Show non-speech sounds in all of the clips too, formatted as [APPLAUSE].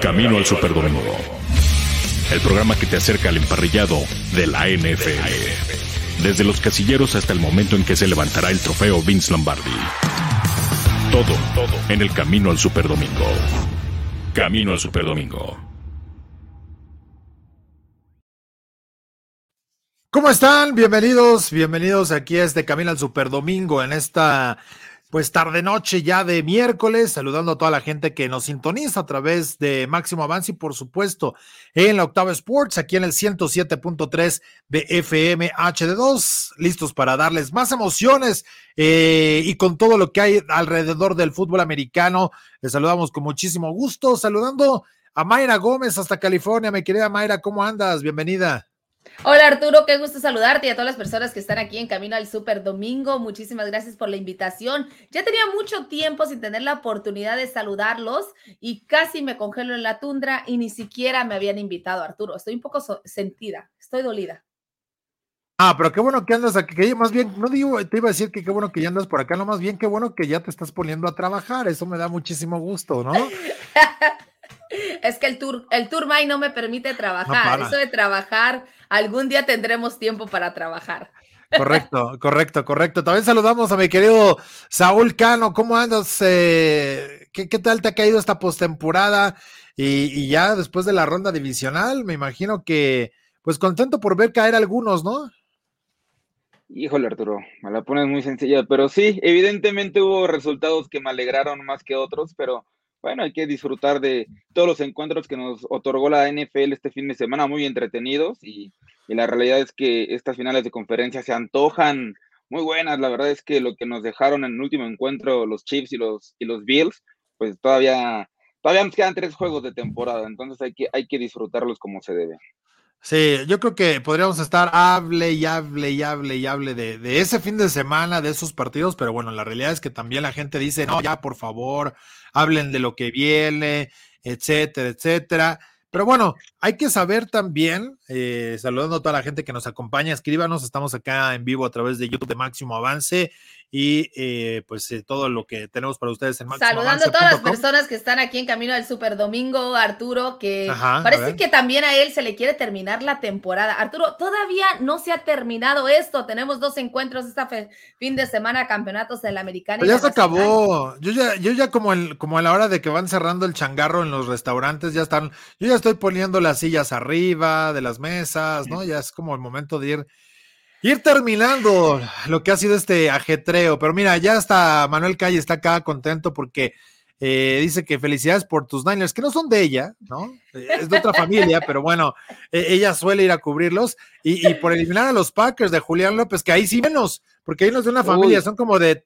Camino al Superdomingo. El programa que te acerca al emparrillado de la NFL. Desde los casilleros hasta el momento en que se levantará el trofeo Vince Lombardi. Todo, todo en el Camino al Superdomingo. Camino al Superdomingo. ¿Cómo están? Bienvenidos, bienvenidos aquí a este Camino al Superdomingo en esta pues tarde noche ya de miércoles, saludando a toda la gente que nos sintoniza a través de Máximo Avance y por supuesto en la Octava Sports, aquí en el 107.3 de FM HD2, listos para darles más emociones eh, y con todo lo que hay alrededor del fútbol americano. Les saludamos con muchísimo gusto, saludando a Mayra Gómez hasta California. Mi querida Mayra, ¿cómo andas? Bienvenida. Hola Arturo, qué gusto saludarte y a todas las personas que están aquí en Camino al Super Domingo. Muchísimas gracias por la invitación. Ya tenía mucho tiempo sin tener la oportunidad de saludarlos y casi me congelo en la tundra y ni siquiera me habían invitado, Arturo. Estoy un poco sentida, estoy dolida. Ah, pero qué bueno que andas aquí. Más bien, no digo, te iba a decir que qué bueno que ya andas por acá, no, más bien qué bueno que ya te estás poniendo a trabajar. Eso me da muchísimo gusto, ¿no? [LAUGHS] Es que el tour, el tour May no me permite trabajar. Eso de trabajar, algún día tendremos tiempo para trabajar. Correcto, correcto, correcto. También saludamos a mi querido Saúl Cano. ¿Cómo andas? Eh, ¿qué, tal te ha caído esta postemporada? Y, y ya después de la ronda divisional, me imagino que, pues contento por ver caer algunos, ¿no? Híjole, Arturo, me la pones muy sencilla, pero sí, evidentemente hubo resultados que me alegraron más que otros, pero bueno, hay que disfrutar de todos los encuentros que nos otorgó la NFL este fin de semana, muy entretenidos y, la realidad es que estas finales de conferencia se antojan muy buenas. La verdad es que lo que nos dejaron en el último encuentro los Chiefs y los, y los Bills, pues todavía, todavía nos quedan tres juegos de temporada, entonces hay que, hay que disfrutarlos como se debe. Sí, yo creo que podríamos estar hable y hable y hable y hable de, de, ese fin de semana, de esos partidos, pero bueno, la realidad es que también la gente dice, no, ya por favor, hablen de lo que viene, etcétera, etcétera. Pero bueno, hay que saber también, eh, saludando a toda la gente que nos acompaña, escríbanos, estamos acá en vivo a través de YouTube de Máximo Avance y eh, pues eh, todo lo que tenemos para ustedes en Saludando a todas las personas que están aquí en camino al Super Domingo, Arturo, que parece que también a él se le quiere terminar la temporada. Arturo, todavía no se ha terminado esto. Tenemos dos encuentros este fin de semana, campeonatos del americano. Pues ya se acabó. Yo ya, yo ya como, el, como a la hora de que van cerrando el changarro en los restaurantes, ya están, yo ya estoy poniendo las sillas arriba de las mesas, ¿no? Ya es como el momento de ir Ir terminando lo que ha sido este ajetreo, pero mira, ya está Manuel Calle está acá contento porque eh, dice que felicidades por tus Niners, que no son de ella, ¿no? Es de otra familia, [LAUGHS] pero bueno, e, ella suele ir a cubrirlos y, por eliminar a los Packers de Julián López, que ahí sí menos, porque ahí no es de una familia, son como de,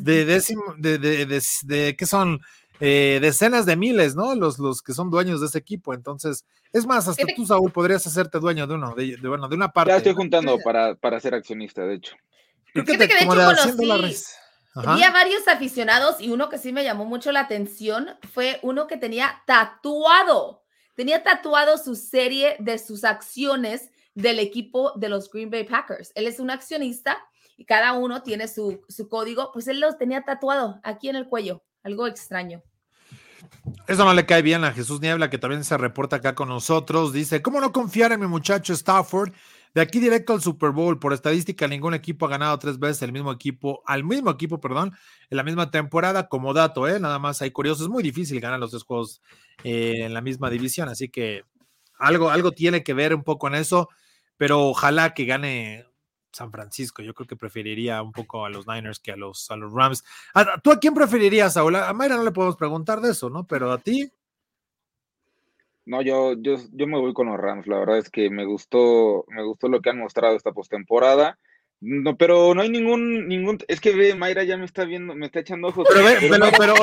de décimo, de, de, de, de, ¿qué son? Eh, decenas de miles, ¿no? Los, los que son dueños de ese equipo. Entonces, es más, hasta tú, Saúl, podrías hacerte dueño de uno, de, bueno, de una parte. Ya estoy juntando para, para ser accionista, de hecho. Creo que, te, que de hecho conocí, vi a varios aficionados y uno que sí me llamó mucho la atención fue uno que tenía tatuado, tenía tatuado su serie de sus acciones del equipo de los Green Bay Packers. Él es un accionista y cada uno tiene su, su código, pues él los tenía tatuado aquí en el cuello algo extraño. Eso no le cae bien a Jesús Niebla, que también se reporta acá con nosotros. Dice, ¿cómo no confiar en mi muchacho Stafford? De aquí directo al Super Bowl. Por estadística, ningún equipo ha ganado tres veces el mismo equipo, al mismo equipo, perdón, en la misma temporada. Como dato, ¿eh? Nada más hay curioso. Es muy difícil ganar los tres juegos eh, en la misma división. Así que algo, algo tiene que ver un poco en eso. Pero ojalá que gane San Francisco. Yo creo que preferiría un poco a los Niners que a los, a los Rams. ¿Tú a quién preferirías, Saúl? A Mayra no le podemos preguntar de eso, ¿no? Pero a ti. No, yo, yo, yo me voy con los Rams. La verdad es que me gustó, me gustó lo que han mostrado esta postemporada. No, pero no hay ningún, ningún, es que ve, Mayra ya me está viendo, me está echando ojos. Pero, ve, pero, pero,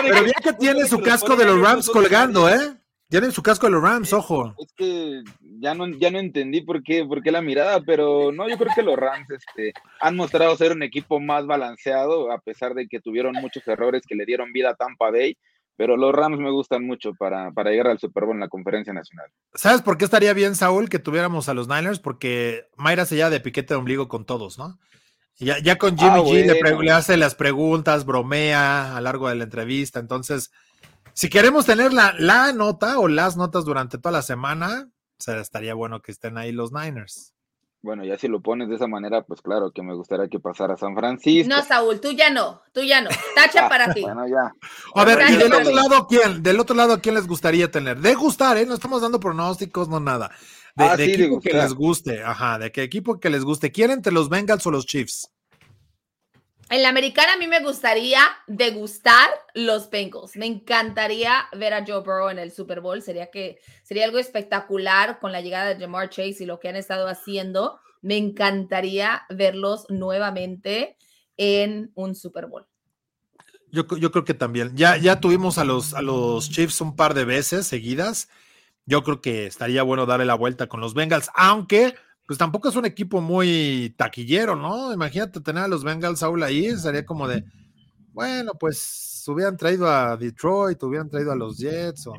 pero, bien que tiene su casco de los Rams colgando, ¿eh? Tienen su casco de los Rams, ojo. Es que ya no, ya no entendí por qué, por qué la mirada, pero no, yo creo que los Rams este, han mostrado ser un equipo más balanceado, a pesar de que tuvieron muchos errores que le dieron vida a Tampa Bay. Pero los Rams me gustan mucho para, para llegar al Super Bowl en la conferencia nacional. ¿Sabes por qué estaría bien, Saúl, que tuviéramos a los Niners? Porque Mayra se lleva de piquete de ombligo con todos, ¿no? Ya, ya con Jimmy ah, G le, le hace las preguntas, bromea a lo largo de la entrevista, entonces Si queremos tener la, la nota o las notas durante toda la semana, estaría bueno que estén ahí los Niners. Bueno, ya si lo pones de esa manera, pues claro que me gustaría que pasara a San Francisco. No, Saúl, tú ya no, tú ya no. Tacha para [LAUGHS] ti. bueno, ya. A ver, y del otro lado, ¿quién? Del otro lado, ¿quién les gustaría tener? De gustar, ¿eh? No estamos dando pronósticos, no nada. De, ah, equipo que les guste, ajá, de qué equipo que les guste. ¿Quieren entre los Bengals o los Chiefs? En la americana a mí me gustaría degustar los Bengals. Me encantaría ver a Joe Burrow en el Super Bowl. Sería que sería algo espectacular con la llegada de Jamar Chase y lo que han estado haciendo. Me encantaría verlos nuevamente en un Super Bowl. Yo, yo creo que también. Ya, ya tuvimos a los, a los Chiefs un par de veces seguidas. Yo creo que estaría bueno darle la vuelta con los Bengals, aunque pues tampoco es un equipo muy taquillero, ¿no? Imagínate tener a los Bengals Saúl ahí, sería como de, bueno, pues hubieran traído a Detroit, hubieran traído a los Jets o...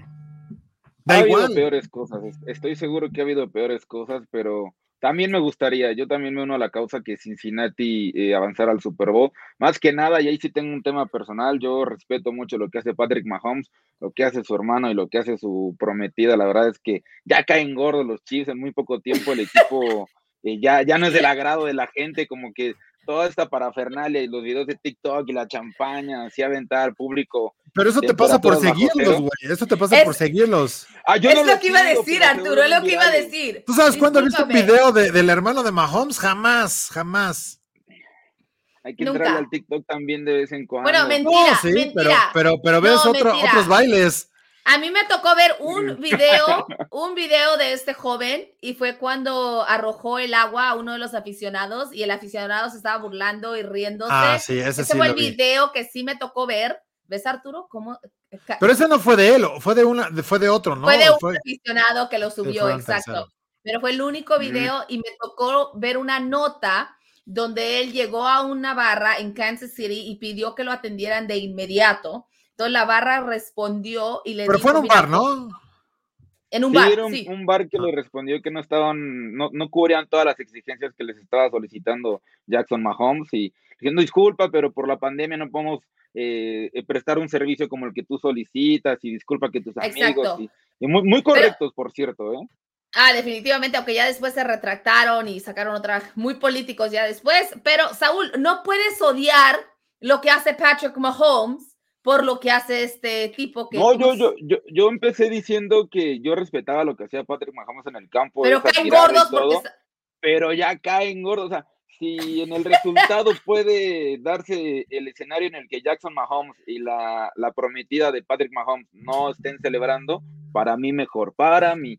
ha habido peores cosas, estoy seguro que ha habido peores cosas, pero también me gustaría, yo también me uno a la causa que Cincinnati eh, avanzara al Super Bowl. Más que nada, y ahí sí tengo un tema personal, yo respeto mucho lo que hace Patrick Mahomes, lo que hace su hermano y lo que hace su prometida. La verdad es que ya caen gordos los Chiefs en muy poco tiempo, el equipo eh, ya, ya no es del agrado de la gente, como que toda esta parafernalia y los videos de TikTok y la champaña, así aventar al público. Pero eso te pasa por seguirlos, güey. Eso te pasa por seguirlos. Ah, es lo que iba a decir, Arturo, es lo que iba a decir. ¿Tú sabes cuándo has visto un video del hermano de Mahomes? Jamás, jamás. Hay que entrar al TikTok también de vez en cuando. Bueno, mentira, sí, mentira. Pero, pero, ves otros bailes. A mí me tocó ver un video, [LAUGHS] un video de este joven y fue cuando arrojó el agua a uno de los aficionados y el aficionado se estaba burlando y riéndose. Ah, sí, ese, fue el video que sí me tocó ver. ¿Ves, Arturo? ¿Cómo? Pero ese no fue de él, fue de una, fue de otro, ¿no? Fue de un aficionado que lo subió, exacto. Pero fue el único video y me tocó ver una nota donde él llegó a una barra en Kansas City y pidió que lo atendieran de inmediato entonces la barra respondió y le Pero fue en un bar, ¿no? En un bar. Era un, bar que le respondió que no estaban, no, no cubrían todas las exigencias que les estaba solicitando Jackson Mahomes y diciendo disculpa, pero por la pandemia no podemos eh, eh, prestar un servicio como el que tú solicitas y disculpa que tus amigos. Y, muy, muy correctos, por cierto, ¿eh? Ah, definitivamente, aunque ya después se retractaron y sacaron otra, muy políticos ya después. Pero Saúl, no puedes odiar lo que hace Patrick Mahomes por lo que hace este tipo que... No, yo, yo, yo, yo empecé diciendo que yo respetaba lo que hacía Patrick Mahomes en el campo. Pero caen gordos porque... Pero ya caen gordos, o sea, si en el resultado [LAUGHS] puede darse el escenario en el que Jackson Mahomes y la, la prometida de Patrick Mahomes no estén celebrando, para mí mejor, para mí.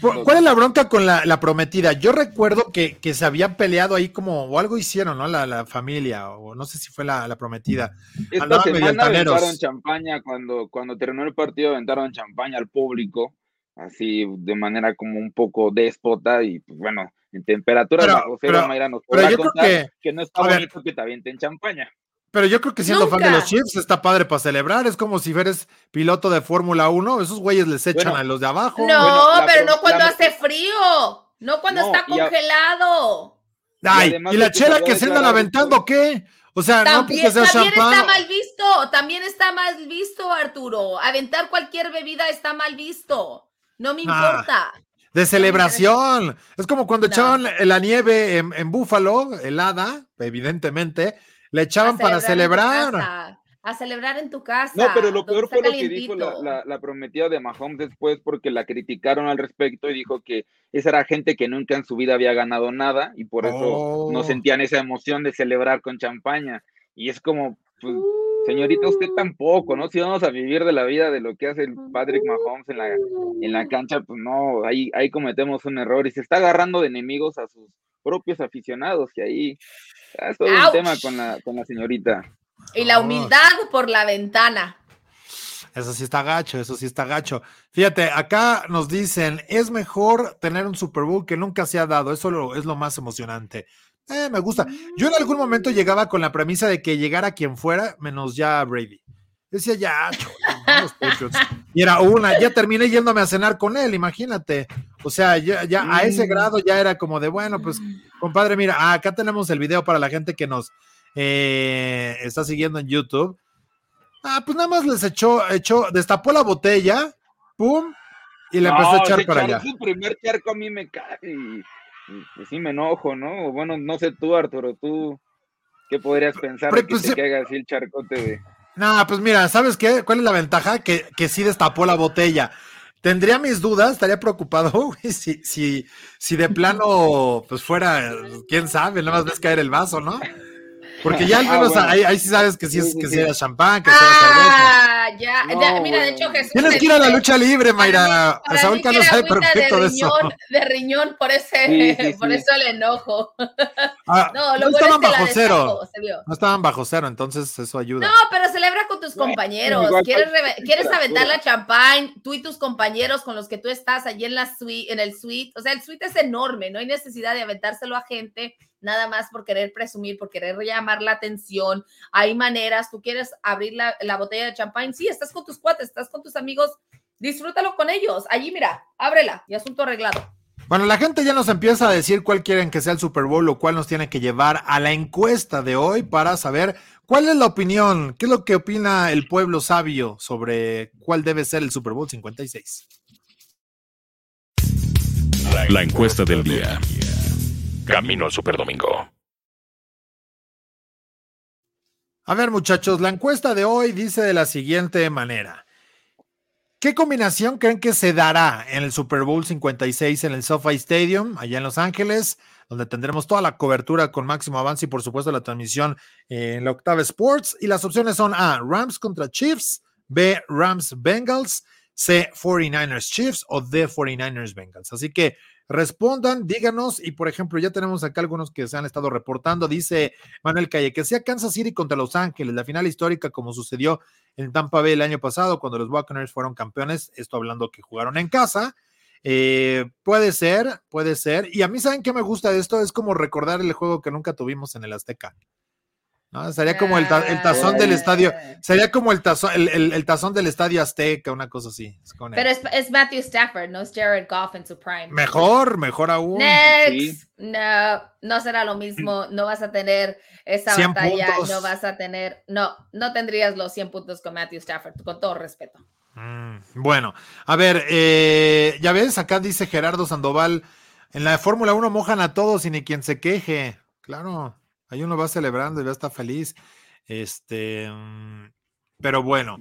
¿Cuál es la bronca con la, prometida? Yo recuerdo que, se habían peleado ahí como, o algo hicieron, ¿no? La, familia, o no sé si fue la, prometida. Esta semana aventaron champaña, cuando, cuando terminó el partido aventaron champaña al público, así de manera como un poco déspota y pues bueno, en temperatura bajo cero, Mayra nos contar que, no está bonito que te avienten champaña. Pero yo creo que siendo fan de los Chiefs está padre para celebrar. Es como si eres piloto de Fórmula 1. Esos güeyes les echan a los de abajo. No, pero no cuando hace frío. No cuando está congelado. Ay, y, la chela que se andan aventando, ¿qué? O sea, no porque sea También está mal visto. También está mal visto, Arturo. Aventar cualquier bebida está mal visto. No me ah, importa. de celebración. Es como cuando echaban la nieve en, en Búfalo, helada, evidentemente le echaban para celebrar. A celebrar en tu casa. No, pero lo peor fue lo que dijo la, prometida de Mahomes después porque la criticaron al respecto y dijo que esa era gente que nunca en su vida había ganado nada y por eso no oh. sentían esa emoción de celebrar con champaña. Y es como, pues, señorita, usted uh. tampoco, ¿no? Si vamos a vivir de la vida de lo que hace el Patrick Mahomes en la, en la cancha, pues no, ahí, ahí cometemos un error y se está agarrando de enemigos a sus propios aficionados y ahí Ah, es todo un tema con la, con la señorita. Y la humildad por la ventana. Eso sí está gacho, eso sí está gacho. Fíjate, acá nos dicen, es mejor tener un Super Bowl que nunca se ha dado, eso es lo más emocionante. Eh, me gusta. Yo en algún momento llegaba con la premisa de que llegara quien fuera, menos ya Brady. Decía, ya, y era una, ya terminé yéndome a cenar con él, imagínate. O sea, ya, ya a ese grado ya era como de, bueno, pues, compadre, mira, acá tenemos el video para la gente que nos eh, está siguiendo en YouTube. Ah, pues nada más les echó, echó, destapó la botella, pum, y le empezó a echar para allá. Su primer charco a mí me cae y, pues sí me enojo, ¿no? Bueno, no sé tú, Arturo, tú, ¿qué podrías pensar de que pues, te caiga así el charcote de... No, pues mira, ¿sabes qué? ¿Cuál es la ventaja? Que, que sí destapó la botella. Tendría mis dudas, estaría preocupado, [LAUGHS] si, si, si de plano, pues fuera, quién sabe, nada más ves caer el vaso, ¿no? Porque ya al [LAUGHS] ah, menos ahí, sí sabes que sí, es, que sea champán, que sea ah, ya, ya, mira, de hecho Jesús. Tienes que ir a la lucha libre, Mayra. Saúl Carlos sabe perfecto de, eso. De riñón, por ese, por eso el enojo. Ah, [LAUGHS] no, lo no estaban bajo cero. no estaban bajo cero, entonces eso ayuda. No, pero celebra con tus compañeros. ¿Quieres, ¿quieres aventar la champán? Tú y tus compañeros con los que tú estás allí en la suite, en el suite. O sea, el suite es enorme, no hay necesidad de aventárselo a gente nada más por querer presumir, por querer llamar la atención. Hay maneras, tú quieres abrir la, botella de champán, sí, estás con tus cuates, estás con tus amigos, disfrútalo con ellos. Allí, mira, ábrela y asunto arreglado. Bueno, la gente ya nos empieza a decir cuál quieren que sea el Super Bowl o cuál nos tiene que llevar a la encuesta de hoy para saber cuál es la opinión, qué es lo que opina el pueblo sabio sobre cuál debe ser el Super Bowl 56. La encuesta del día. Camino al Superdomingo. A ver, muchachos, la encuesta de hoy dice de la siguiente manera. ¿Qué combinación creen que se dará en el Super Bowl 56 en el SoFi Stadium, allá en Los Ángeles, donde tendremos toda la cobertura con máximo avance y por supuesto la transmisión en la Octava Sports? Y las opciones son A, Rams contra Chiefs, B, Rams Bengals, C, 49ers Chiefs o D, 49ers Bengals. Así que respondan, díganos, y por ejemplo, ya tenemos acá algunos que se han estado reportando, dice Manuel Calle, que sea Kansas City contra Los Ángeles, la final histórica como sucedió en Tampa Bay el año pasado cuando los Buccaneers fueron campeones, esto hablando que jugaron en casa, eh, puede ser, puede ser, y a mí saben que me gusta de esto, es como recordar el juego que nunca tuvimos en el Azteca. ¿No? Sería como el, tazón del estadio, ah. sería como el tazón, el, tazón del estadio Azteca, una cosa así. Pero es, Matthew Stafford, no es Jared Goff en su prime. Mejor, mejor aún. Next. No, no será lo mismo, no vas a tener esa batalla, no vas a tener, no, no tendrías los 100 puntos con Matthew Stafford, con todo respeto. Mm, bueno, a ver, eh, ya ves, acá dice Gerardo Sandoval, en la Fórmula 1 mojan a todos y ni quien se queje. Claro. Ahí uno va celebrando y va a estar feliz. Este, mm, pero bueno.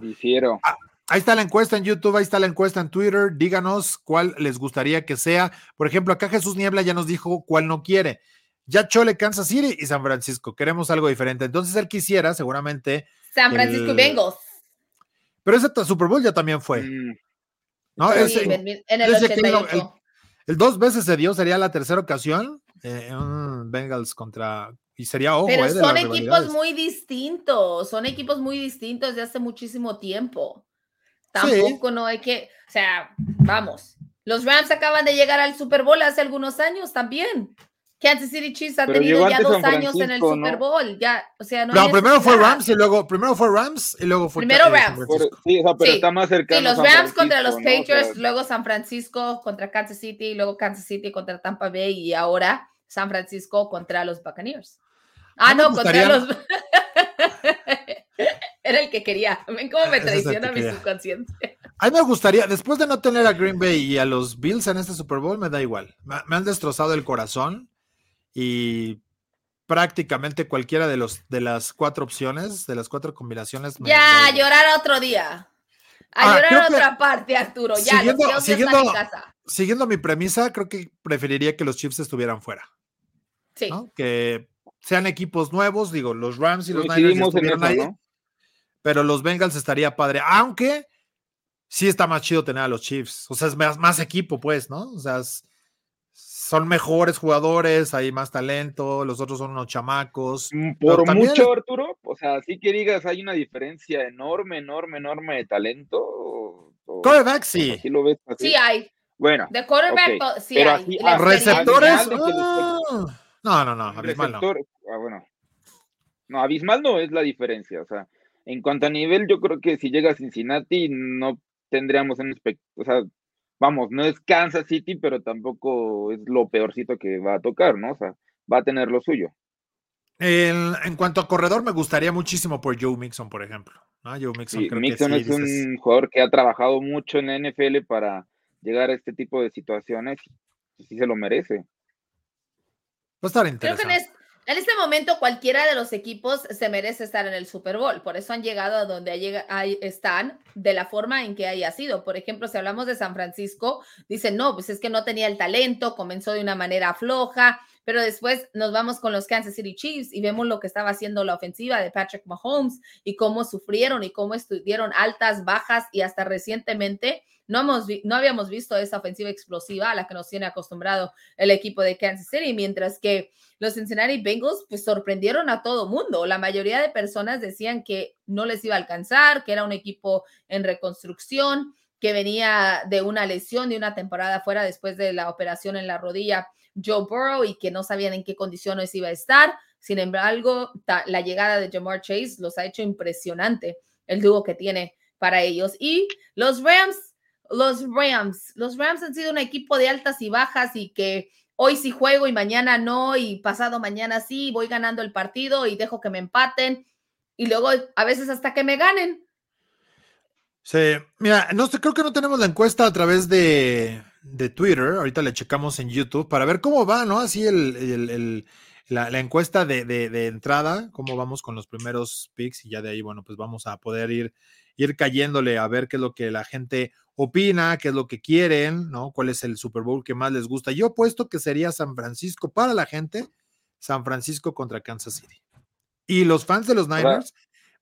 Ah, ahí está la encuesta en YouTube, ahí está la encuesta en Twitter. Díganos cuál les gustaría que sea. Por ejemplo, acá Jesús Niebla ya nos dijo cuál no quiere. Ya Chole, Kansas City y San Francisco. Queremos algo diferente. Entonces él quisiera, seguramente. San Francisco y Bengals. Pero ese Super Bowl ya también fue. Mm. ¿No? en, el, 88. el, dos veces se dio, sería la tercera ocasión. Eh, Bengals contra y sería ojo. Pero eh, son equipos muy distintos, son equipos muy distintos de hace muchísimo tiempo. Tampoco no hay que, o sea, vamos. Los Rams acaban de llegar al Super Bowl hace algunos años también. Kansas City Chiefs ha tenido ya dos años en el Super Bowl. Ya, o sea, no, primero fue Rams y luego, primero fue Rams y luego fue Primero Rams. sí, pero está más cercano. Sí, los Rams contra los Patriots, luego San Francisco contra Kansas City, luego Kansas City contra Tampa Bay y ahora San Francisco contra los Buccaneers. Ah, no, contra los. [LAUGHS] Era el que quería. Ven cómo me traiciona mi subconsciente. A mí me gustaría, después de no tener a Green Bay y a los Bills en este Super Bowl, me da igual. Me, han destrozado el corazón y prácticamente cualquiera de los de las cuatro opciones, de las cuatro combinaciones. ya, llorar otro día. A ah, llorar otra parte, Arturo. Ya, siguiendo, siguiendo, siguiendo mi premisa, creo que preferiría que los Chiefs estuvieran fuera. Sí. Que sean equipos nuevos, digo, los Rams y los Niners estuvieron ahí, pero los Bengals estaría padre, aunque sí está más chido tener a los Chiefs, o sea, es más, equipo, pues, ¿no? O sea, son mejores jugadores, hay más talento, los otros son unos chamacos. Mm, por mucho, Arturo, o sea, sí que digas, hay una diferencia enorme, enorme, enorme de talento. Quarterback, sí. Sí hay. Bueno. De quarterback, sí hay. receptores. No, no, no, abismal no. Ah, bueno. No, abismal no es la diferencia. O sea, en cuanto a nivel, yo creo que si llega a Cincinnati, no tendríamos un O sea, vamos, no es Kansas City, pero tampoco es lo peorcito que va a tocar, ¿no? O sea, va a tener lo suyo. en cuanto a corredor, me gustaría muchísimo por Joe Mixon, por ejemplo. Joe Mixon, Mixon es un jugador que ha trabajado mucho en la NFL para llegar a este tipo de situaciones. Y sí se lo merece. Va a estar interesante. En este momento cualquiera de los equipos se merece estar en el Super Bowl, por eso han llegado a donde están de la forma en que haya sido. Por ejemplo, si hablamos de San Francisco, dicen, no, pues es que no tenía el talento, comenzó de una manera floja, pero después nos vamos con los Kansas City Chiefs y vemos lo que estaba haciendo la ofensiva de Patrick Mahomes y cómo sufrieron y cómo estuvieron altas, bajas y hasta recientemente no, habíamos visto esa ofensiva explosiva a la que nos tiene acostumbrado el equipo de Kansas City, mientras que los Cincinnati Bengals pues sorprendieron a todo mundo. La mayoría de personas decían que no les iba a alcanzar, que era un equipo en reconstrucción, que venía de una lesión de una temporada fuera después de la operación en la rodilla Joe Burrow y que no sabían en qué condiciones iba a estar. Sin embargo, la llegada de Jamar Chase los ha hecho impresionante el dúo que tiene para ellos. Y los Rams los Rams. Los Rams han sido un equipo de altas y bajas y que hoy sí juego y mañana no y pasado mañana sí, voy ganando el partido y dejo que me empaten y luego a veces hasta que me ganen. Sí, mira, no sé, creo que no tenemos la encuesta a través de, de Twitter, ahorita le checamos en YouTube para ver cómo va, ¿no? Así el, la, encuesta de, de, entrada, cómo vamos con los primeros picks y ya de ahí, bueno, pues vamos a poder ir, ir cayéndole a ver qué es lo que la gente opina, qué es lo que quieren, ¿no? ¿Cuál es el Super Bowl que más les gusta? Yo apuesto que sería San Francisco para la gente, San Francisco contra Kansas City. Y los fans de los Niners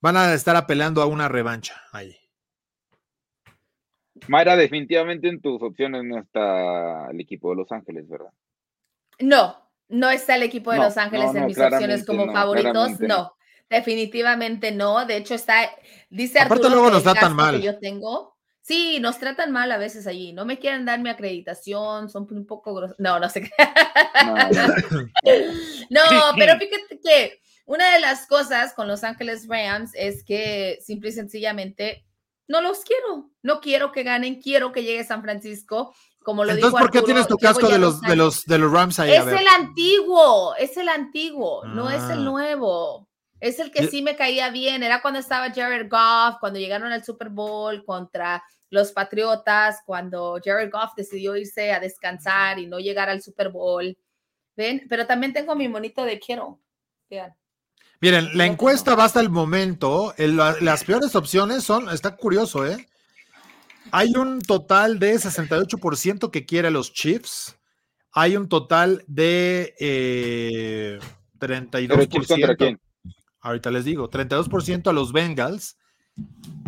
van a estar apelando a una revancha ahí. Mayra, definitivamente en tus opciones no está el equipo de Los Ángeles, ¿verdad? No, no está el equipo de Los Ángeles en mis opciones como favoritos, no. Definitivamente no. De hecho, está, dice Aparte Arturo luego nos tratan mal. Que yo tengo, Sí, nos tratan mal a veces allí. No me quieren dar mi acreditación, son un poco grosos. No, no sé. No, [LAUGHS] pero fíjate que una de las cosas con Los Ángeles Rams es que simple y sencillamente no los quiero. No quiero que ganen, quiero que llegue San Francisco. Como lo Entonces, ¿por qué tienes tu casco de los, de los, de los Rams ahí? Es el antiguo, es el antiguo, no es el ah. nuevo. Es el que sí me caía bien. Era cuando estaba Jared Goff, cuando llegaron al Super Bowl contra los Patriotas, cuando Jared Goff decidió irse a descansar y no llegar al Super Bowl. ¿Ven? Pero también tengo mi monito de quiero. Vean. Miren, la encuesta va hasta el momento. las peores opciones son, está curioso, ¿eh? Hay un total de 68% que quiere a los Chiefs. Hay un total de eh, 32%. Ahorita les digo, 32% a los Bengals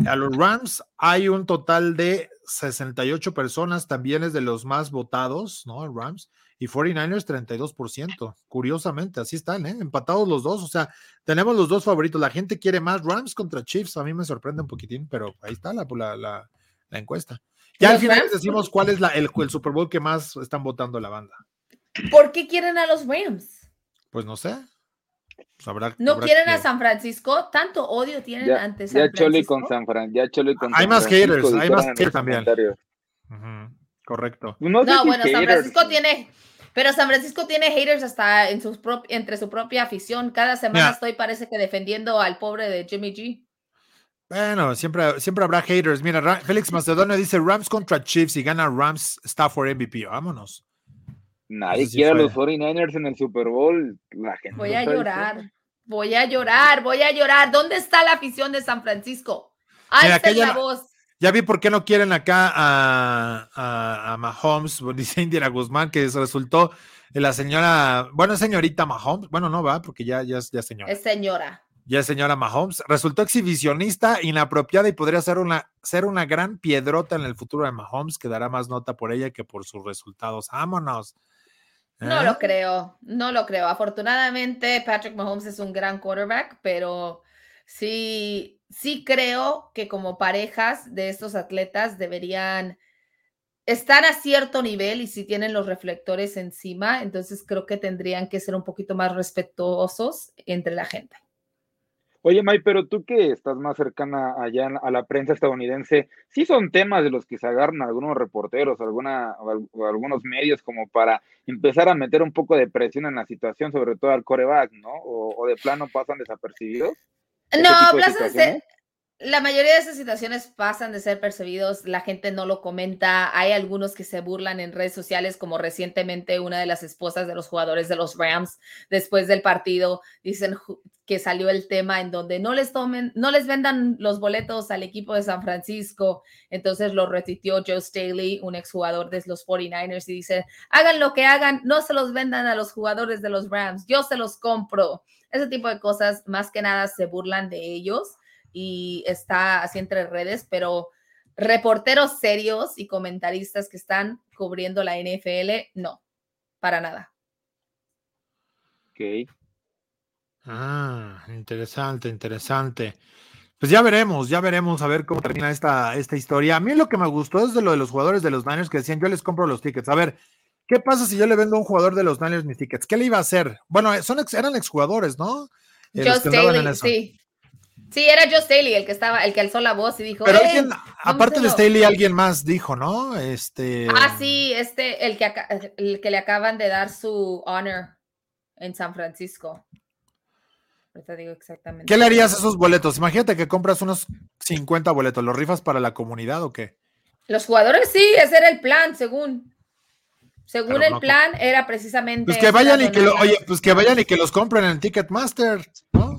a los Rams hay un total de 68 personas, también es de los más votados, ¿no? Rams. Y 49ers 32%. Curiosamente, así están, ¿eh? Empatados los dos. O sea, tenemos los dos favoritos. La gente quiere más Rams contra Chiefs. A mí me sorprende un poquitín, pero ahí está la, la, la, encuesta. Ya al final decimos cuál es la, el, el Super Bowl que más están votando la banda. ¿Por qué quieren a los Rams? Pues no sé. Pues no quieren a San Francisco, tanto odio tienen ante San ya Francisco. Choli con San Fran, ya Choli con Hay más haters, hay más haters también. Correcto. No, bueno, San Francisco tiene, pero San Francisco tiene haters hasta en sus entre su propia afición. Cada semana estoy, parece que defendiendo al pobre de Jimmy G. Bueno, siempre, siempre habrá haters. Mira, Félix Macedonio dice Rams contra Chiefs y gana Rams, está for MVP. Vámonos. Nadie quiere a los 49ers en el Super Bowl. La gente voy a llorar, voy a llorar, voy a llorar. ¿Dónde está la afición de San Francisco? Ahí está la voz. Ya vi por qué no quieren acá a, a, Mahomes, [LAUGHS] dice Indira Guzmán, que resultó la señora, bueno, señorita Mahomes, bueno, no va, porque ya, ya, ya señora. Es señora. Ya es señora Mahomes, resultó exhibicionista, inapropiada y podría ser una, ser una gran piedrota en el futuro de Mahomes, que dará más nota por ella que por sus resultados. Vámonos. No lo ¿Eh? creo, no lo creo. Afortunadamente, Patrick Mahomes es un gran quarterback, pero sí, sí creo que como parejas de estos atletas deberían estar a cierto nivel y si tienen los reflectores encima, entonces creo que tendrían que ser un poquito más respetuosos entre la gente. Oye, May, pero tú que estás más cercana allá a la prensa estadounidense, ¿sí son temas de los que se agarran algunos reporteros alguna, o algunos medios como para empezar a meter un poco de presión en la situación, sobre todo al coreback, ¿no? O, de plano pasan desapercibidos. No, de la mayoría de esas situaciones pasan de ser percibidos, la gente no lo comenta, hay algunos que se burlan en redes sociales, como recientemente una de las esposas de los jugadores de los Rams, después del partido, dicen que salió el tema en donde no les tomen, no les vendan los boletos al equipo de San Francisco, entonces lo repitió Joe Staley, un exjugador de los 49ers, y dice, hagan lo que hagan, no se los vendan a los jugadores de los Rams, yo se los compro. Ese tipo de cosas, más que nada, se burlan de ellos y está así entre redes, pero reporteros serios y comentaristas que están cubriendo la NFL, no, para nada. Ok. Ah, interesante, interesante. Pues ya veremos, ya veremos a ver cómo termina esta, esta historia. A mí lo que me gustó es de lo de los jugadores de los Niners que decían, yo les compro los tickets. A ver, ¿qué pasa si yo le vendo a un jugador de los Niners mis tickets? ¿Qué le iba a hacer? Bueno, son eran exjugadores, ¿no? Eh, Just sí. Sí, era Joe Staley el que estaba, el que alzó la voz y dijo. Pero alguien, aparte de Staley, alguien más dijo, ¿no? Este. Ah, sí, este, el que, el que le acaban de dar su honor en San Francisco. Ahorita digo exactamente. ¿Qué le harías a esos boletos? Imagínate que compras unos 50 boletos, ¿los rifas para la comunidad o qué? Los jugadores sí, ese era el plan, según. Según el plan, era precisamente. Pues que vayan y que lo, oye, pues que vayan y que los compren en Ticketmaster, ¿no?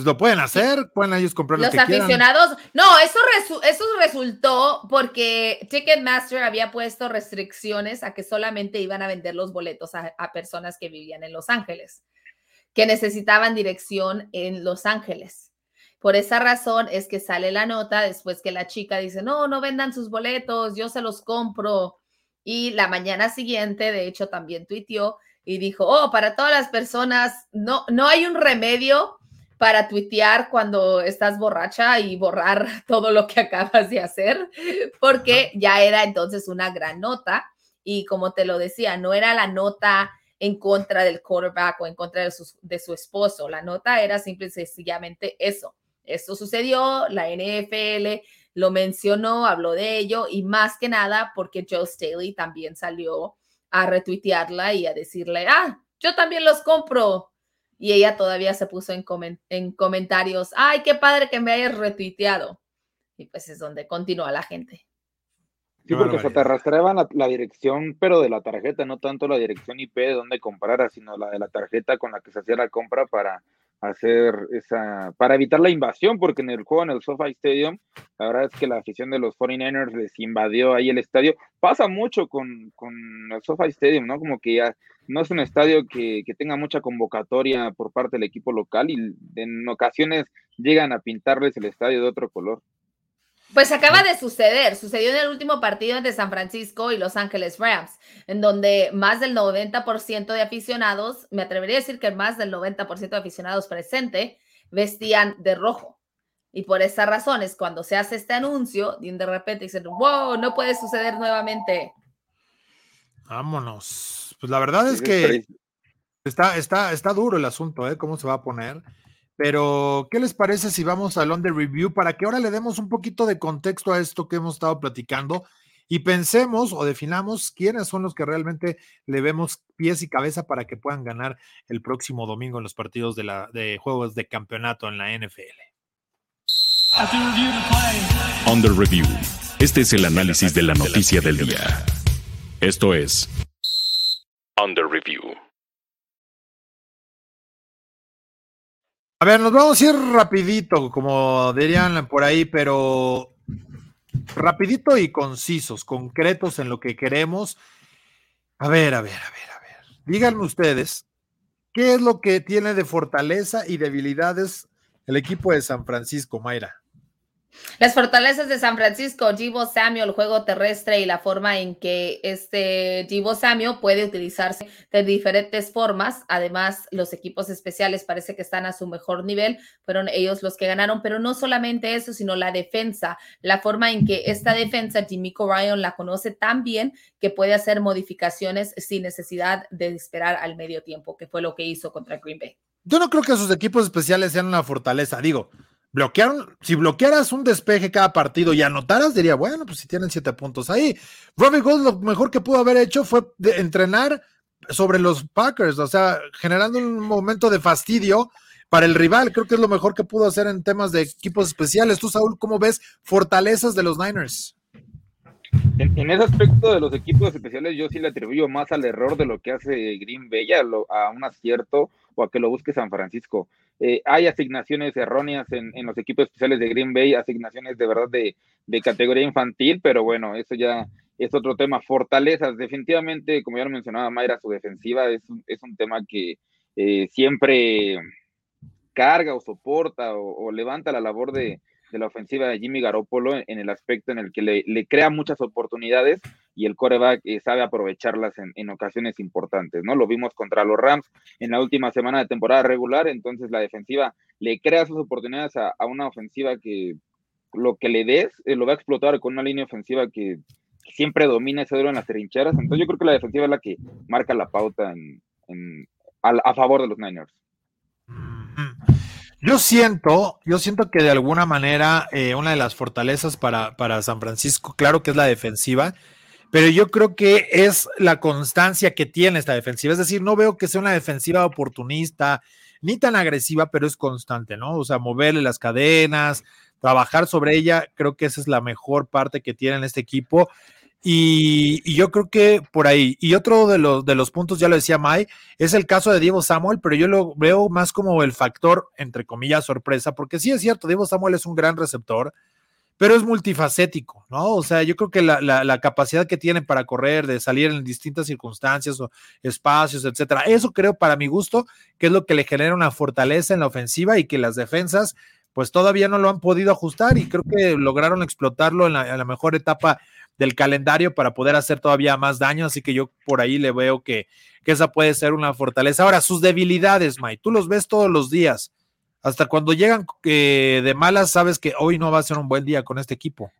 Pues lo pueden hacer, pueden ellos comprar Los aficionados, no, eso, eso resultó porque Ticketmaster había puesto restricciones a que solamente iban a vender los boletos a, personas que vivían en Los Ángeles, que necesitaban dirección en Los Ángeles. Por esa razón es que sale la nota después que la chica dice, no, no vendan sus boletos, yo se los compro. Y la mañana siguiente, de hecho, también tuiteó y dijo, oh, para todas las personas, no, no hay un remedio para tuitear cuando estás borracha y borrar [LAUGHS] todo lo que acabas de hacer, porque ya era entonces una gran nota. Y como te lo decía, no era la nota en contra del quarterback o en contra de su, de su esposo. La nota era simple y sencillamente eso. Esto sucedió, la NFL lo mencionó, habló de ello y más que nada porque Joe Staley también salió a retuitearla y a decirle, ah, yo también los compro, y ella todavía se puso en, en comentarios, ay, qué padre que me hayas retuiteado. Y pues es donde continúa la gente. Sí, porque se te rastreaban la, dirección, pero de la tarjeta, no tanto la dirección IP de donde comprara, sino la de la tarjeta con la que se hacía la compra para hacer esa, para evitar la invasión, porque en el juego en el SoFi Stadium, la verdad es que la afición de los 49ers les invadió ahí el estadio. Pasa mucho con, con el SoFi Stadium, ¿no? Como que ya no es un estadio que, tenga mucha convocatoria por parte del equipo local y en ocasiones llegan a pintarles el estadio de otro color. Pues acaba de suceder, sucedió en el último partido entre San Francisco y Los Ángeles Rams, en donde más del 90% de aficionados, me atrevería a decir que más del 90% de aficionados presentes vestían de rojo. Y por esa razón es cuando se hace este anuncio, y de repente dicen, wow, no puede suceder nuevamente. Vámonos. Pues la verdad es que está, está, está duro el asunto, ¿eh? ¿Cómo se va a poner? Pero, ¿qué les parece si vamos al under review para que ahora le demos un poquito de contexto a esto que hemos estado platicando y pensemos o definamos quiénes son los que realmente le vemos pies y cabeza para que puedan ganar el próximo domingo en los partidos de, la, de juegos de campeonato en la NFL? Under review. Este es el análisis de la noticia del día. Esto es Under Review. A ver, nos vamos a ir rapidito, como dirían por ahí, pero rapidito y concisos, concretos en lo que queremos. A ver, a ver, a ver, a ver. Díganme ustedes, ¿qué es lo que tiene de fortaleza y debilidades el equipo de San Francisco, Mayra? Las fortalezas de San Francisco, Givo Samuel, el juego terrestre y la forma en que este Givo Samuel puede utilizarse de diferentes formas. Además, los equipos especiales parece que están a su mejor nivel. Fueron ellos los que ganaron, pero no solamente eso, sino la defensa, la forma en que esta defensa, Jimmy Ryan la conoce tan bien que puede hacer modificaciones sin necesidad de esperar al medio tiempo, que fue lo que hizo contra Green Bay. Yo no creo que sus equipos especiales sean una fortaleza. Digo, bloquearon, si bloquearas un despeje cada partido y anotaras, diría, bueno, pues si tienen siete puntos ahí. Robbie Gold lo mejor que pudo haber hecho fue entrenar sobre los Packers, o sea, generando un momento de fastidio para el rival. Creo que es lo mejor que pudo hacer en temas de equipos especiales. Tú, Saúl, ¿cómo ves fortalezas de los Niners? En, ese aspecto de los equipos especiales, yo sí le atribuyo más al error de lo que hace Green Bay, a, un acierto o a que lo busque San Francisco. Eh, hay asignaciones erróneas en, los equipos especiales de Green Bay, asignaciones de verdad de, categoría infantil, pero bueno, eso ya es otro tema. Fortalezas, definitivamente, como ya lo mencionaba Mayra, su defensiva es, es un tema que eh, siempre carga o soporta o, levanta la labor de, la ofensiva de Jimmy Garoppolo en, el aspecto en el que le, crea muchas oportunidades y el coreback eh, sabe aprovecharlas en, ocasiones importantes, ¿no? Lo vimos contra los Rams en la última semana de temporada regular, entonces la defensiva le crea sus oportunidades a, una ofensiva que lo que le des eh, lo va a explotar con una línea ofensiva que, siempre domina ese duelo en las trincheras, entonces yo creo que la defensiva es la que marca la pauta en, a favor de los Niners. Yo siento, yo siento que de alguna manera eh, una de las fortalezas para, para San Francisco, claro que es la defensiva, pero yo creo que es la constancia que tiene esta defensiva. Es decir, no veo que sea una defensiva oportunista, ni tan agresiva, pero es constante, ¿no? O sea, moverle las cadenas, trabajar sobre ella, creo que esa es la mejor parte que tiene este equipo. Y, yo creo que por ahí. Y otro de los, de los puntos, ya lo decía Mai, es el caso de Diego Samuel, pero yo lo veo más como el factor, entre comillas, sorpresa, porque sí es cierto, Diego Samuel es un gran receptor, pero es multifacético, ¿no? O sea, yo creo que la, la, la capacidad que tiene para correr, de salir en distintas circunstancias o espacios, etcétera, eso creo para mi gusto que es lo que le genera una fortaleza en la ofensiva y que las defensas pues todavía no lo han podido ajustar y creo que lograron explotarlo en la, mejor etapa del calendario para poder hacer todavía más daño, así que yo por ahí le veo que, esa puede ser una fortaleza. Ahora, sus debilidades, Mike, tú los ves todos los días. Hasta cuando llegan eh, de malas, sabes que hoy no va a ser un buen día con este equipo.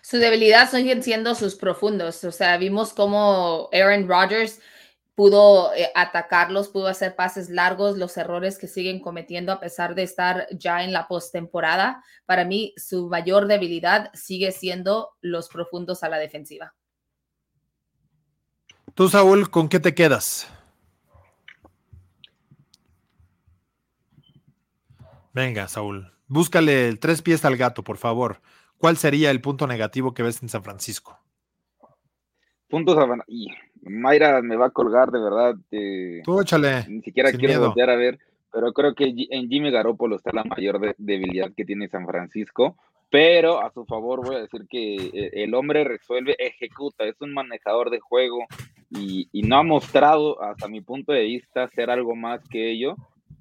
Su debilidad siguen siendo sus profundos. O sea, vimos cómo Aaron Rodgers pudo eh, atacarlos, pudo hacer pases largos, los errores que siguen cometiendo a pesar de estar ya en la postemporada. Para mí, su mayor debilidad sigue siendo los profundos a la defensiva. Tú, Saúl, ¿con qué te quedas? Venga, Saúl, búscale el tres pies al gato, por favor. ¿Cuál sería el punto negativo que ves en San Francisco? Puntos a Mayra me va a colgar de verdad. Tú échale. Ni siquiera quiero voltear a ver, pero creo que en Jimmy Garoppolo está la mayor debilidad que tiene San Francisco. Pero a su favor voy a decir que eh, el hombre resuelve, ejecuta, es un manejador de juego y, no ha mostrado, hasta mi punto de vista, ser algo más que ello.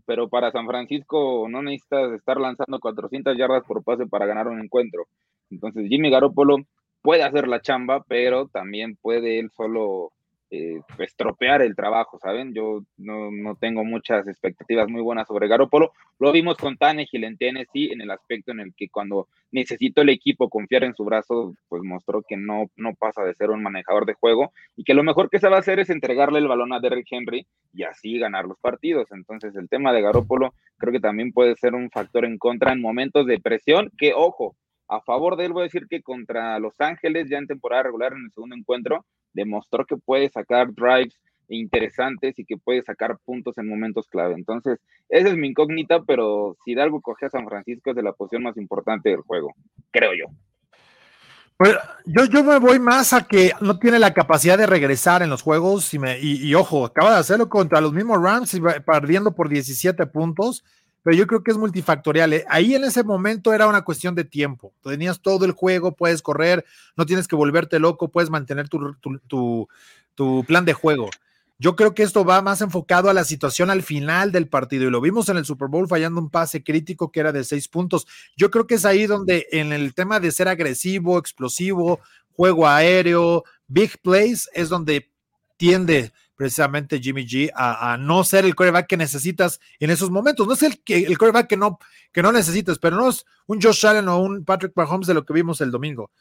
Pero para San Francisco no necesitas estar lanzando 400 yardas por pase para ganar un encuentro. Entonces Jimmy Garoppolo puede hacer la chamba, pero también puede él solo eh, estropear el trabajo, ¿saben? Yo no, tengo muchas expectativas muy buenas sobre Garoppolo. Lo vimos con Tannehill en Tennessee en el aspecto en el que cuando necesitó el equipo confiar en su brazo, pues mostró que no, no pasa de ser un manejador de juego y que lo mejor que se va a hacer es entregarle el balón a Derrick Henry y así ganar los partidos. Entonces el tema de Garoppolo creo que también puede ser un factor en contra en momentos de presión que, ojo, a favor de él voy a decir que contra Los Ángeles ya en temporada regular en el segundo encuentro demostró que puede sacar drives interesantes y que puede sacar puntos en momentos clave. Entonces, esa es mi incógnita, pero si de algo coge a San Francisco es de la posición más importante del juego, creo yo. Pues yo, yo me voy más a que no tiene la capacidad de regresar en los juegos y, me, y, ojo, acaba de hacerlo contra los mismos Rams y perdiendo por 17 puntos, pero yo creo que es multifactorial. ¿eh? Ahí en ese momento era una cuestión de tiempo. Tenías todo el juego, puedes correr, no tienes que volverte loco, puedes mantener tu, plan de juego. Yo creo que esto va más enfocado a la situación al final del partido y lo vimos en el Super Bowl fallando un pase crítico que era de seis puntos. Yo creo que es ahí donde en el tema de ser agresivo, explosivo, juego aéreo, big plays, es donde tiende precisamente Jimmy G a, no ser el coreback que necesitas en esos momentos. No es el, el coreback que no, que no necesitas, pero no es un Josh Allen o un Patrick Mahomes de lo que vimos el domingo.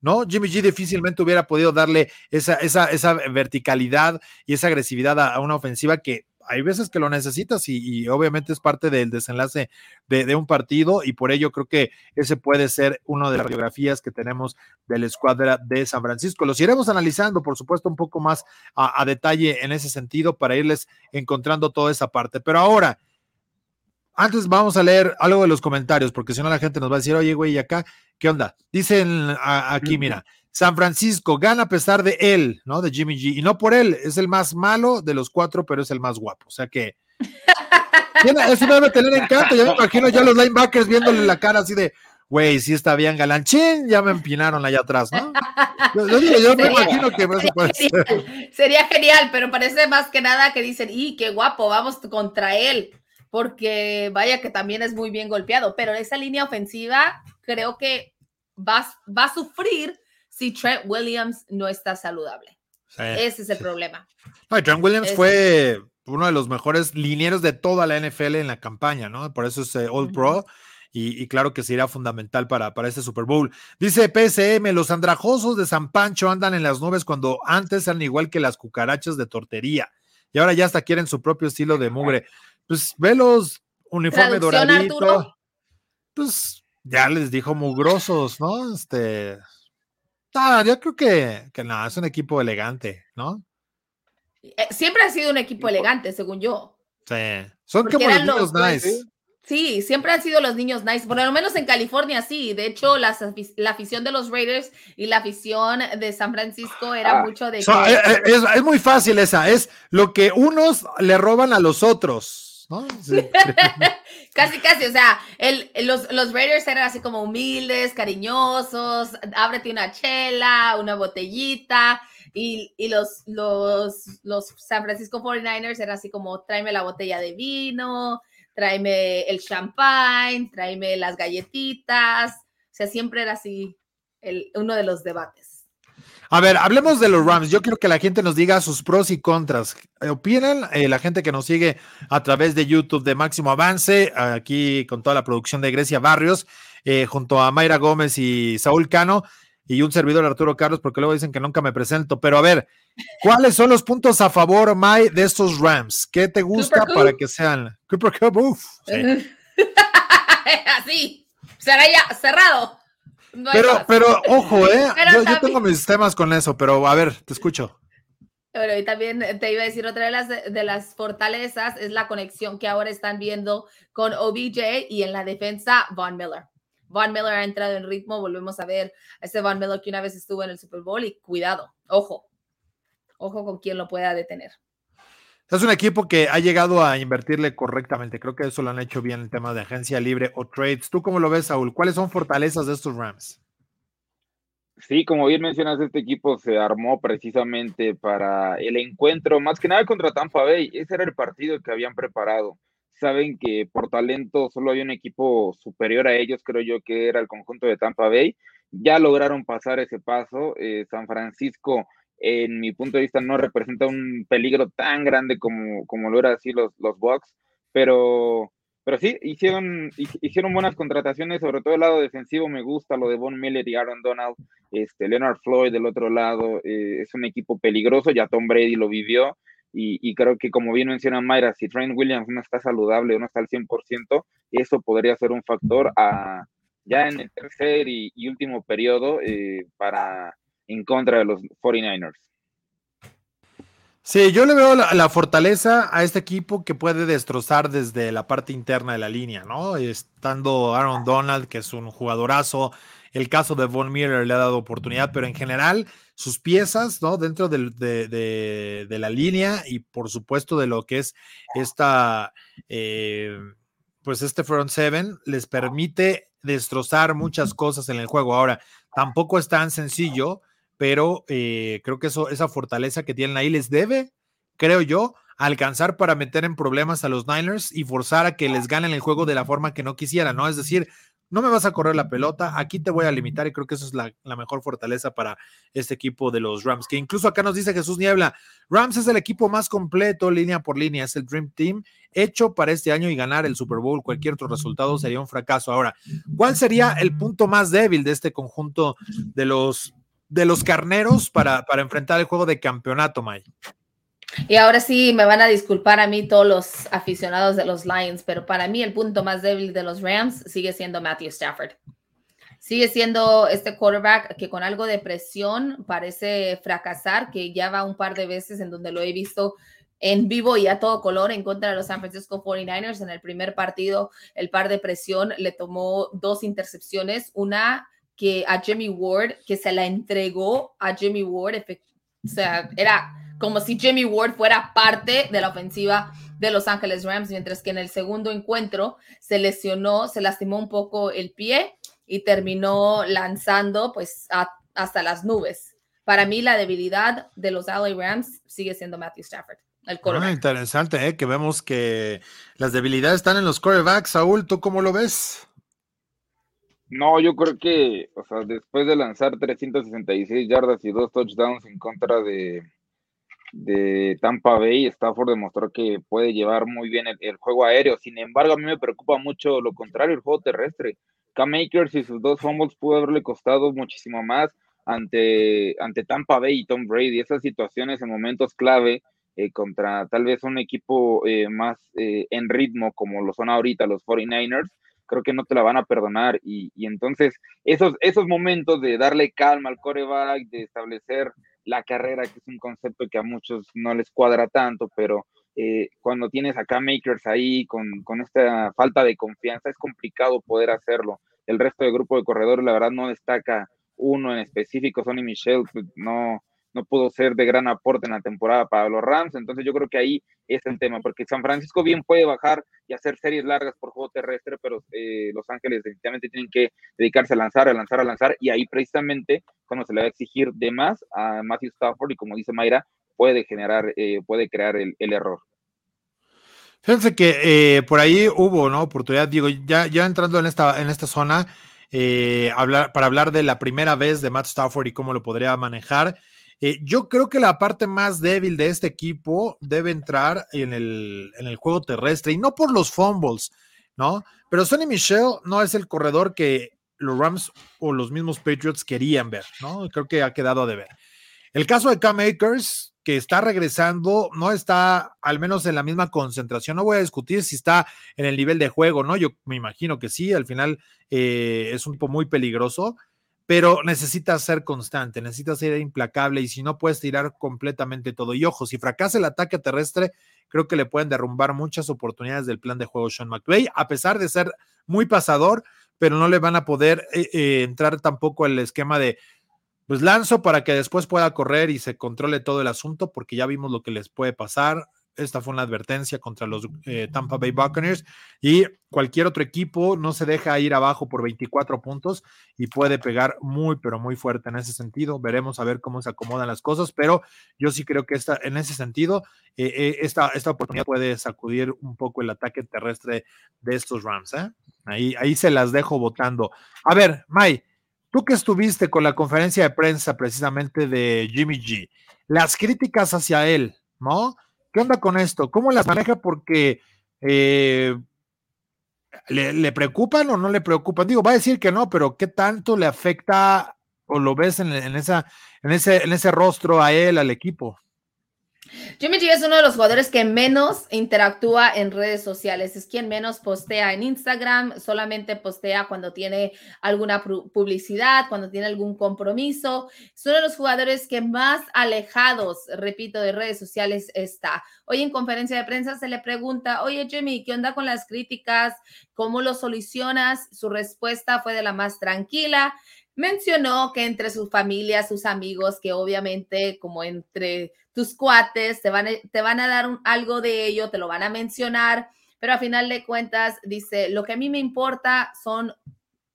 ¿no? Jimmy G difícilmente hubiera podido darle esa, esa, esa verticalidad y esa agresividad a, una ofensiva que hay veces que lo necesitas y, obviamente es parte del desenlace de, un partido y por ello creo que ese puede ser una de las radiografías que tenemos de la escuadra de San Francisco. Los iremos analizando, por supuesto, un poco más a, a detalle en ese sentido para irles encontrando toda esa parte. Pero ahora, antes vamos a leer algo de los comentarios, porque si no la gente nos va a decir, oye, güey, ¿y acá qué onda? Dicen aquí, mira, San Francisco gana a pesar de él, ¿no? De Jimmy G. Y no por él, es el más malo de los cuatro, pero es el más guapo. O sea que. [LAUGHS] eso debe tener encanto. Ya me imagino ya los linebackers viéndole la cara así de, güey, sí está bien galanchín, ya me empinaron allá atrás, ¿no? Yo, me imagino que eso puede ser. Sería genial, pero parece más que nada que dicen, y qué guapo, vamos contra él, porque vaya que también es muy bien golpeado, pero esa línea ofensiva creo que va, va a sufrir si Trent Williams no está saludable. Ese es el problema. Trent Williams fue uno de los mejores linieros de toda la NFL en la campaña, ¿no? Por eso es eh, All Pro. Y, claro que será fundamental para, para este Super Bowl. Dice PSM, los andrajosos de San Pancho andan en las nubes cuando antes eran igual que las cucarachas de tortería. Y ahora ya hasta quieren su propio estilo de mugre. Pues ve los uniforme doradito. Pues ya les dijo mugrosos, ¿no? Este, Ah, yo creo que, que no, es un equipo elegante, ¿no? Eh, siempre ha sido un equipo elegante, según yo. Sí, son como los niños nice. Sí, siempre han sido los niños nice, por lo menos en California sí. De hecho, la afición de los Raiders y la afición de San Francisco era ah, mucho de... Eh, eh, es, muy fácil esa, es lo que unos le roban a los otros. ¿No? [LAUGHS] casi, casi, o sea, el, los, los Raiders eran así como humildes, cariñosos, ábrete una chela, una botellita, y, y los, los, los San Francisco 49ers eran así como tráeme la botella de vino, tráeme el champagne, tráeme las galletitas, o sea, siempre era así el, uno de los debates. A ver, hablemos de los Rams. Yo quiero que la gente nos diga sus pros y contras. ¿Opinan? Eh, la gente que nos sigue a través de YouTube de Máximo Avance, aquí con toda la producción de Grecia Barrios, eh, junto a Mayra Gómez y Saúl Cano, y un servidor Arturo Carlos, porque luego dicen que nunca me presento. Pero a ver, ¿cuáles son los puntos a favor, May, de estos Rams? ¿Qué te gusta para que sean Cooper Cup? [LAUGHS] Así, será ya cerrado pero, pero, ojo, ¿eh? [LAUGHS] yo, tengo mis temas con eso, pero a ver, te escucho. Pero y también te iba a decir, otra de las, de las fortalezas es la conexión que ahora están viendo con OBJ y en la defensa Von Miller. Von Miller ha entrado en ritmo, volvemos a ver a ese Von Miller que una vez estuvo en el Super Bowl y cuidado, ojo, ojo con quien lo pueda detener. Es un equipo que ha llegado a invertirle correctamente. Creo que eso lo han hecho bien el tema de agencia libre o trades. ¿Tú cómo lo ves, Saúl? ¿Cuáles son fortalezas de estos Rams? Sí, como bien mencionas, este equipo se armó precisamente para el encuentro, más que nada contra Tampa Bay. Ese era el partido que habían preparado. Saben que por talento solo hay un equipo superior a ellos, creo yo que era el conjunto de Tampa Bay. Ya lograron pasar ese paso. Eh, San Francisco en mi punto de vista, no representa un peligro tan grande como, como lo era así los, los Bucks, pero, pero sí, hicieron, hicieron buenas contrataciones, sobre todo el lado defensivo, me gusta lo de Von Miller y Aaron Donald, este, Leonard Floyd del otro lado, eh, es un equipo peligroso, ya Tom Brady lo vivió, y, creo que como bien menciona Mayra, si Trent Williams no está saludable no está al 100%, eso podría ser un factor a, ya en el tercer y, último periodo eh, para en contra de los 49ers. Sí, yo le veo la, fortaleza a este equipo que puede destrozar desde la parte interna de la línea, ¿no? Estando Aaron Donald, que es un jugadorazo, el caso de Von Miller le ha dado oportunidad, pero en general sus piezas, ¿no? Dentro de, la línea y por supuesto de lo que es esta, eh, pues este front seven, les permite destrozar muchas cosas en el juego. Ahora, tampoco es tan sencillo pero eh, creo que eso, esa fortaleza que tienen ahí les debe, creo yo, alcanzar para meter en problemas a los Niners y forzar a que les ganen el juego de la forma que no quisieran, ¿no? Es decir, no me vas a correr la pelota, aquí te voy a limitar y creo que eso es la, la, mejor fortaleza para este equipo de los Rams, que incluso acá nos dice Jesús Niebla, Rams es el equipo más completo línea por línea, es el Dream Team hecho para este año y ganar el Super Bowl, cualquier otro resultado sería un fracaso. Ahora, ¿cuál sería el punto más débil de este conjunto de los de los carneros para, para enfrentar el juego de campeonato, May? Y ahora sí me van a disculpar a mí todos los aficionados de los Lions, pero para mí el punto más débil de los Rams sigue siendo Matthew Stafford. Sigue siendo este quarterback que con algo de presión parece fracasar, que ya va un par de veces en donde lo he visto en vivo y a todo color en contra de los San Francisco 49ers. En el primer partido, el par de presión le tomó dos intercepciones, una que a Jimmy Ward, que se la entregó a Jimmy Ward, o sea, era como si Jimmy Ward fuera parte de la ofensiva de Los Ángeles Rams, mientras que en el segundo encuentro se lesionó, se lastimó un poco el pie y terminó lanzando pues hasta las nubes. Para mí la debilidad de los LA Rams sigue siendo Matthew Stafford. El ah, interesante, ¿eh? que vemos que las debilidades están en los quarterbacks. Saúl, ¿tú cómo lo ves? No, yo creo que, o sea, después de lanzar 366 yardas y dos touchdowns en contra de, de Tampa Bay, Stafford demostró que puede llevar muy bien el, juego aéreo. Sin embargo, a mí me preocupa mucho lo contrario, el juego terrestre. Cam Makers y sus dos fumbles pudo haberle costado muchísimo más ante, ante Tampa Bay y Tom Brady. Esas situaciones en momentos clave eh, contra tal vez un equipo eh, más eh, en ritmo como lo son ahorita los 49ers, creo que no te la van a perdonar. Y, entonces, esos, esos momentos de darle calma al coreback, de establecer la carrera, que es un concepto que a muchos no les cuadra tanto, pero eh, cuando tienes acá makers ahí con, con, esta falta de confianza, es complicado poder hacerlo. El resto del grupo de corredores, la verdad, no destaca uno en específico, Sonny Michel, pues, no, no pudo ser de gran aporte en la temporada para los Rams. Entonces yo creo que ahí es el tema, porque San Francisco bien puede bajar y hacer series largas por juego terrestre, pero eh, Los Ángeles definitivamente tienen que dedicarse a lanzar, a lanzar, a lanzar, y ahí precisamente cuando se le va a exigir de más a Matthew Stafford y como dice Mayra, puede generar, eh, puede crear el, error. Fíjense que eh, por ahí hubo ¿no? oportunidad, digo, ya, ya entrando en esta, en esta zona, hablar, para hablar de la primera vez de Matt Stafford y cómo lo podría manejar. Eh, yo creo que la parte más débil de este equipo debe entrar en el, en el juego terrestre y no por los fumbles, ¿no? Pero Sonny Michel no es el corredor que los Rams o los mismos Patriots querían ver, ¿no? Creo que ha quedado a deber. El caso de Cam Akers, que está regresando, no está al menos en la misma concentración. No voy a discutir si está en el nivel de juego, ¿no? Yo me imagino que sí, al final eh, es un poco muy peligroso, pero necesitas ser constante, necesitas ser implacable y si no puedes tirar completamente todo. Y ojo, si fracasa el ataque terrestre, creo que le pueden derrumbar muchas oportunidades del plan de juego Sean McVay, a pesar de ser muy pasador, pero no le van a poder eh, eh, entrar tampoco el esquema de pues lanzo para que después pueda correr y se controle todo el asunto, porque ya vimos lo que les puede pasar. Esta fue una advertencia contra los eh, Tampa Bay Buccaneers y cualquier otro equipo no se deja ir abajo por 24 puntos y puede pegar muy, pero muy fuerte en ese sentido. Veremos a ver cómo se acomodan las cosas, pero yo sí creo que esta, en ese sentido, eh, eh, esta, esta oportunidad puede sacudir un poco el ataque terrestre de estos Rams. Ahí, ahí se las dejo votando. A ver, May, tú que estuviste con la conferencia de prensa precisamente de Jimmy G, las críticas hacia él, ¿no? ¿Qué onda con esto? ¿Cómo las maneja? Porque eh, ¿le, preocupan o no le preocupan? Digo, va a decir que no, pero ¿qué tanto le afecta o lo ves en, esa, en, ese, en ese rostro a él, al equipo? Jimmy G es uno de los jugadores que menos interactúa en redes sociales, es quien menos postea en Instagram, solamente postea cuando tiene alguna publicidad, cuando tiene algún compromiso. Es uno de los jugadores que más alejados, repito, de redes sociales está. Hoy en conferencia de prensa se le pregunta, oye Jimmy, ¿qué onda con las críticas? ¿Cómo lo solucionas? Su respuesta fue de la más tranquila mencionó que entre su familia, sus amigos, que obviamente como entre tus cuates te van, a, te van a dar algo de ello, te lo van a mencionar, pero a final de cuentas dice, lo que a mí me importa son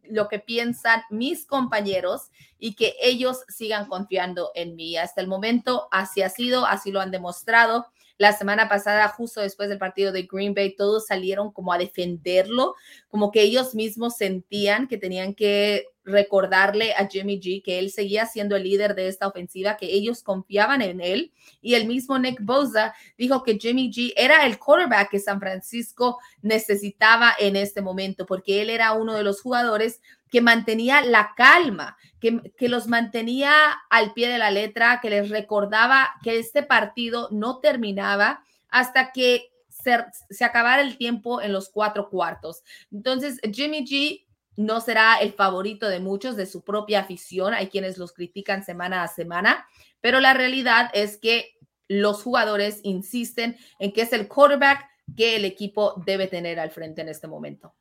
lo que piensan mis compañeros y que ellos sigan confiando en mí. Hasta el momento así ha sido, así lo han demostrado. La semana pasada, justo después del partido de Green Bay, todos salieron como a defenderlo, como que ellos mismos sentían que tenían que recordarle a Jimmy G que él seguía siendo el líder de esta ofensiva, que ellos confiaban en él. Y el mismo Nick Bosa dijo que Jimmy G era el quarterback que San Francisco necesitaba en este momento, porque él era uno de los jugadores que mantenía la calma, que, que, los mantenía al pie de la letra, que les recordaba que este partido no terminaba hasta que se, se acabara el tiempo en los cuatro cuartos. Entonces, Jimmy G no será el favorito de muchos de su propia afición. Hay quienes los critican semana a semana, pero la realidad es que los jugadores insisten en que es el quarterback que el equipo debe tener al frente en este momento.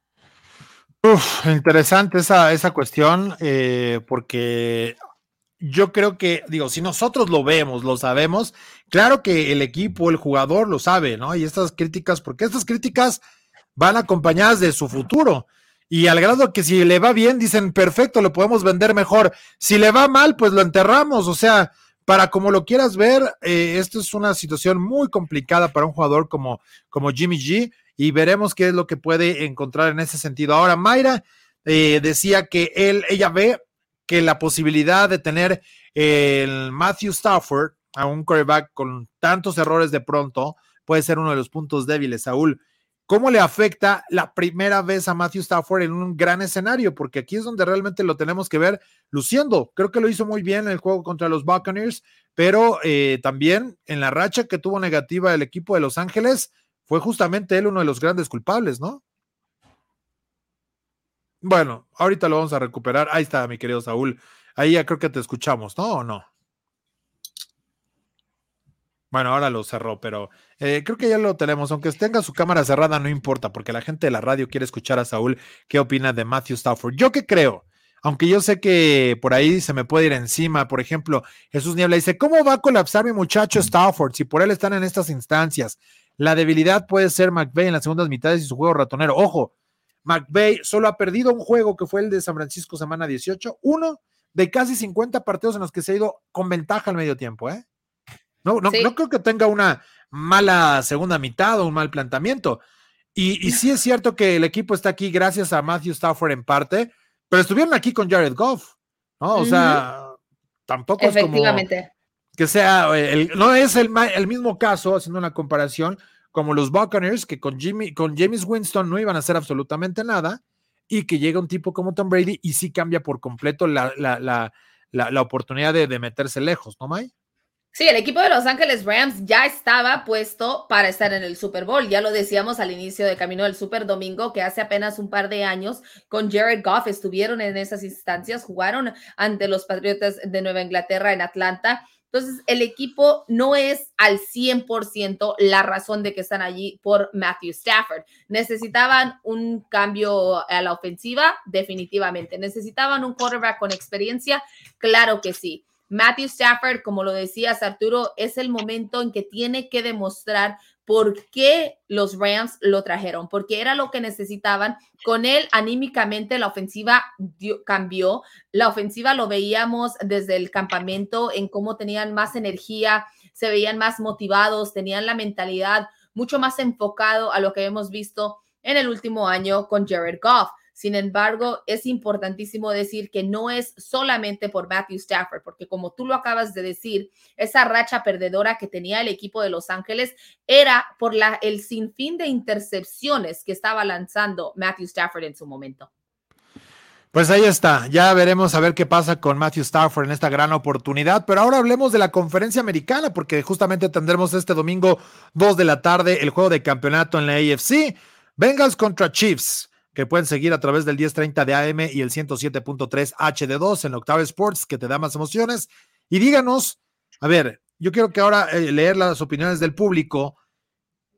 Interesante esa, esa cuestión, eh, porque yo creo que, digo, si nosotros lo vemos, lo sabemos, claro que el equipo, el jugador lo sabe, ¿no? Y estas críticas, porque estas críticas van acompañadas de su futuro. Y al grado que si le va bien, dicen, perfecto, lo podemos vender mejor. Si le va mal, pues lo enterramos. O sea, para como lo quieras ver, eh, esto es una situación muy complicada para un jugador como, como Jimmy G y veremos qué es lo que puede encontrar en ese sentido. Ahora, Mayra eh, decía que él, ella ve que la posibilidad de tener el Matthew Stafford a un quarterback con tantos errores de pronto puede ser uno de los puntos débiles, Saúl. ¿Cómo le afecta la primera vez a Matthew Stafford en un gran escenario? Porque aquí es donde realmente lo tenemos que ver luciendo. Creo que lo hizo muy bien en el juego contra los Buccaneers, pero eh, también en la racha que tuvo negativa el equipo de Los Ángeles, fue justamente él uno de los grandes culpables, ¿no? Bueno, ahorita lo vamos a recuperar. Ahí está, mi querido Saúl. Ahí ya creo que te escuchamos, ¿no? ¿O no? Bueno, ahora lo cerró, pero eh, creo que ya lo tenemos. Aunque tenga su cámara cerrada, no importa, porque la gente de la radio quiere escuchar a Saúl qué opina de Matthew Stafford. Yo qué creo, aunque yo sé que por ahí se me puede ir encima. Por ejemplo, Jesús Niebla dice: ¿Cómo va a colapsar mi muchacho Stafford si por él están en estas instancias? La debilidad puede ser McVeigh en las segundas mitades y su juego ratonero. Ojo, McVeigh solo ha perdido un juego que fue el de San Francisco semana 18, uno de casi 50 partidos en los que se ha ido con ventaja al medio tiempo, ¿eh? No, no, no creo que tenga una mala segunda mitad o un mal planteamiento. Y, y, sí es cierto que el equipo está aquí gracias a Matthew Stafford en parte, pero estuvieron aquí con Jared Goff, ¿no? O sea, tampoco es como que sea, el, no es el, el, mismo caso, haciendo una comparación, como los Buccaneers, que con, Jimmy, con James Winston no iban a hacer absolutamente nada, y que llega un tipo como Tom Brady y sí cambia por completo la, la, la, la oportunidad de, de meterse lejos, ¿no, May? Sí, el equipo de Los Ángeles Rams ya estaba puesto para estar en el Super Bowl. Ya lo decíamos al inicio de Camino del Super Domingo, que hace apenas un par de años con Jared Goff estuvieron en esas instancias, jugaron ante los Patriotas de Nueva Inglaterra en Atlanta. Entonces, el equipo no es al 100% la razón de que están allí por Matthew Stafford. Necesitaban un cambio a la ofensiva, definitivamente. Necesitaban un quarterback con experiencia, claro que sí. Matthew Stafford, como lo decías Arturo, es el momento en que tiene que demostrar por qué los Rams lo trajeron, porque era lo que necesitaban. Con él, anímicamente, la ofensiva cambió. La ofensiva lo veíamos desde el campamento en cómo tenían más energía, se veían más motivados, tenían la mentalidad mucho más enfocado a lo que hemos visto en el último año con Jared Goff. Sin embargo, es importantísimo decir que no es solamente por Matthew Stafford, porque como tú lo acabas de decir, esa racha perdedora que tenía el equipo de Los Ángeles era por la, el sinfín de intercepciones que estaba lanzando Matthew Stafford en su momento. Pues ahí está, ya veremos a ver qué pasa con Matthew Stafford en esta gran oportunidad, pero ahora hablemos de la conferencia americana, porque justamente tendremos este domingo 2 de la tarde el juego de campeonato en la AFC, Bengals contra Chiefs que pueden seguir a través del 1030 de AM y el 107.3 HD2 en Octave Sports, que te da más emociones. Y díganos, a ver, yo quiero que ahora eh, leer las opiniones del público.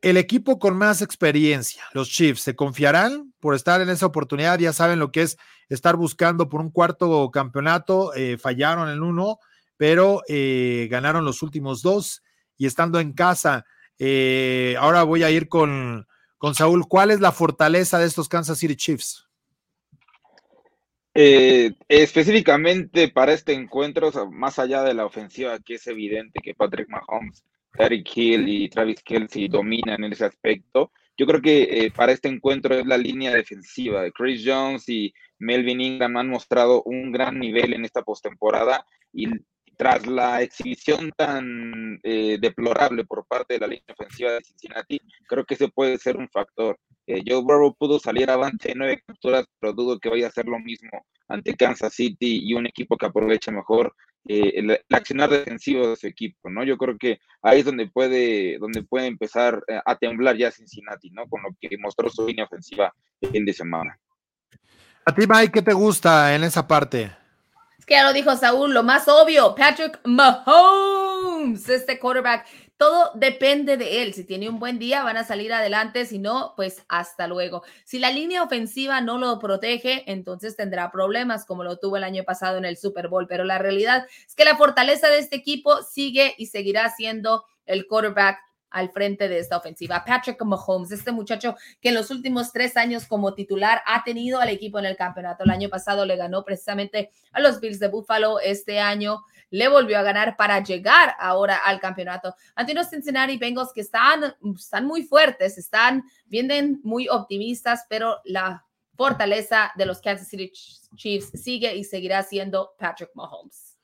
El equipo con más experiencia, los Chiefs, ¿se confiarán por estar en esa oportunidad? Ya saben lo que es estar buscando por un cuarto campeonato, eh, fallaron en uno, pero eh, ganaron los últimos dos y estando en casa. ahora voy a ir con, con Saúl, ¿cuál es la fortaleza de estos Kansas City Chiefs? Eh, específicamente para este encuentro, más allá de la ofensiva, que es evidente que Patrick Mahomes, Eric Hill y Travis Kelsey dominan en ese aspecto, yo creo que eh, para este encuentro es la línea defensiva. Chris Jones y Melvin Ingram han mostrado un gran nivel en esta postemporada y tras la exhibición tan eh, deplorable por parte de la línea ofensiva de Cincinnati, creo que ese puede ser un factor. Eh, Joe Burrow pudo salir avante en nueve capturas, pero dudo que vaya a hacer lo mismo ante Kansas City y un equipo que aproveche mejor eh, el, accionar defensivo de su equipo, ¿no? Yo creo que ahí es donde puede, donde puede empezar eh, a temblar ya Cincinnati, ¿no? Con lo que mostró su línea ofensiva el fin de semana. ¿A ti, Mike, qué te gusta en esa parte? Que ya lo dijo Saúl, lo más obvio, Patrick Mahomes, este quarterback todo depende de él. Si tiene un buen día, van a salir adelante. Si no, pues hasta luego. Si la línea ofensiva no lo protege, entonces tendrá problemas como lo tuvo el año pasado en el Super Bowl. Pero la realidad es que la fortaleza de este equipo sigue y seguirá siendo el quarterback al frente de esta ofensiva. Patrick Mahomes, este muchacho que en los últimos tres años como titular ha tenido al equipo en el campeonato. El año pasado le ganó precisamente a los Bills de Buffalo. Este año le volvió a ganar para llegar ahora al campeonato ante unos Cincinnati Bengals que están, están muy fuertes, están, vienen muy optimistas, pero la fortaleza de los Kansas City Chiefs sigue y seguirá siendo Patrick Mahomes.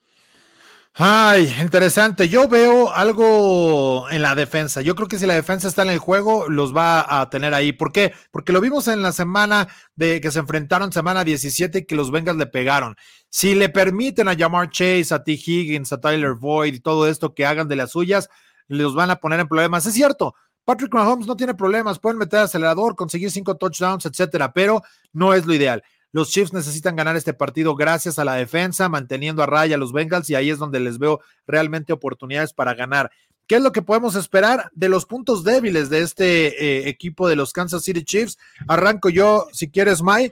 Ay, interesante. Yo veo algo en la defensa. Yo creo que si la defensa está en el juego, los va a tener ahí. ¿Por qué? Porque lo vimos en la semana de que se enfrentaron, semana 17, y que los Bengals le pegaron. Si le permiten a Jamar Chase, a T. Higgins, a Tyler Boyd y todo esto que hagan de las suyas, los van a poner en problemas. Es cierto, Patrick Mahomes no tiene problemas, pueden meter acelerador, conseguir cinco touchdowns, etcétera, pero no es lo ideal. Los Chiefs necesitan ganar este partido gracias a la defensa, manteniendo a raya a los Bengals y ahí es donde les veo realmente oportunidades para ganar. ¿Qué es lo que podemos esperar de los puntos débiles de este eh, equipo de los Kansas City Chiefs? Arranco yo, si quieres, Mai.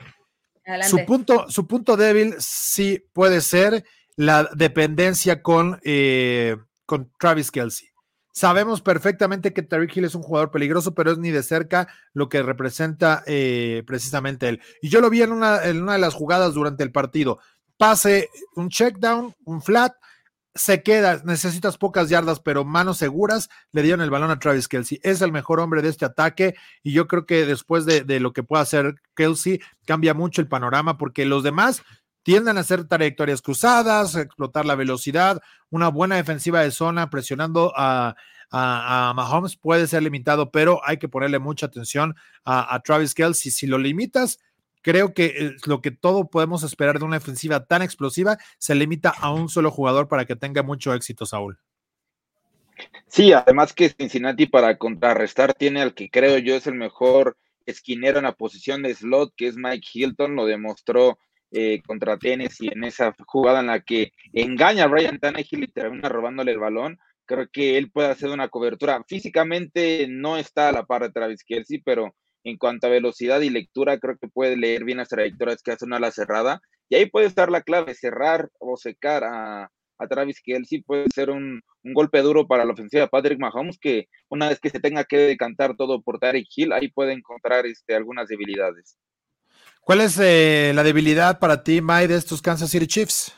Su punto, su punto débil sí puede ser la dependencia con, eh, con Travis Kelsey. Sabemos perfectamente que Tariq Hill es un jugador peligroso, pero es ni de cerca lo que representa eh, precisamente él. Y yo lo vi en una, de las jugadas durante el partido. Pase, un check down, un flat, se queda, necesitas pocas yardas, pero manos seguras, le dieron el balón a Travis Kelsey. Es el mejor hombre de este ataque y yo creo que después de, de lo que pueda hacer Kelsey, cambia mucho el panorama porque los demás tienden a hacer trayectorias cruzadas, explotar la velocidad, una buena defensiva de zona presionando a, Mahomes puede ser limitado, pero hay que ponerle mucha atención a, Travis Kelsey. Si lo limitas, creo que lo que todo podemos esperar de una defensiva tan explosiva se limita a un solo jugador para que tenga mucho éxito, Saúl. Sí, además que Cincinnati para contrarrestar tiene al que creo yo es el mejor esquinero en la posición de slot, que es Mike Hilton, lo demostró eh, contra Tennessee en esa jugada en la que engaña a Ryan Tannehill y termina robándole el balón. Creo que él puede hacer una cobertura. Físicamente no está a la par de Travis Kelsey, pero en cuanto a velocidad y lectura, creo que puede leer bien las trayectorias que hace una ala cerrada. Y ahí puede estar la clave, cerrar o secar a, a Travis Kelsey puede ser un, golpe duro para la ofensiva de Patrick Mahomes, que una vez que se tenga que decantar todo por Tarek Hill, ahí puede encontrar este, algunas debilidades. ¿Cuál es eh, la debilidad para ti, May, de estos Kansas City Chiefs?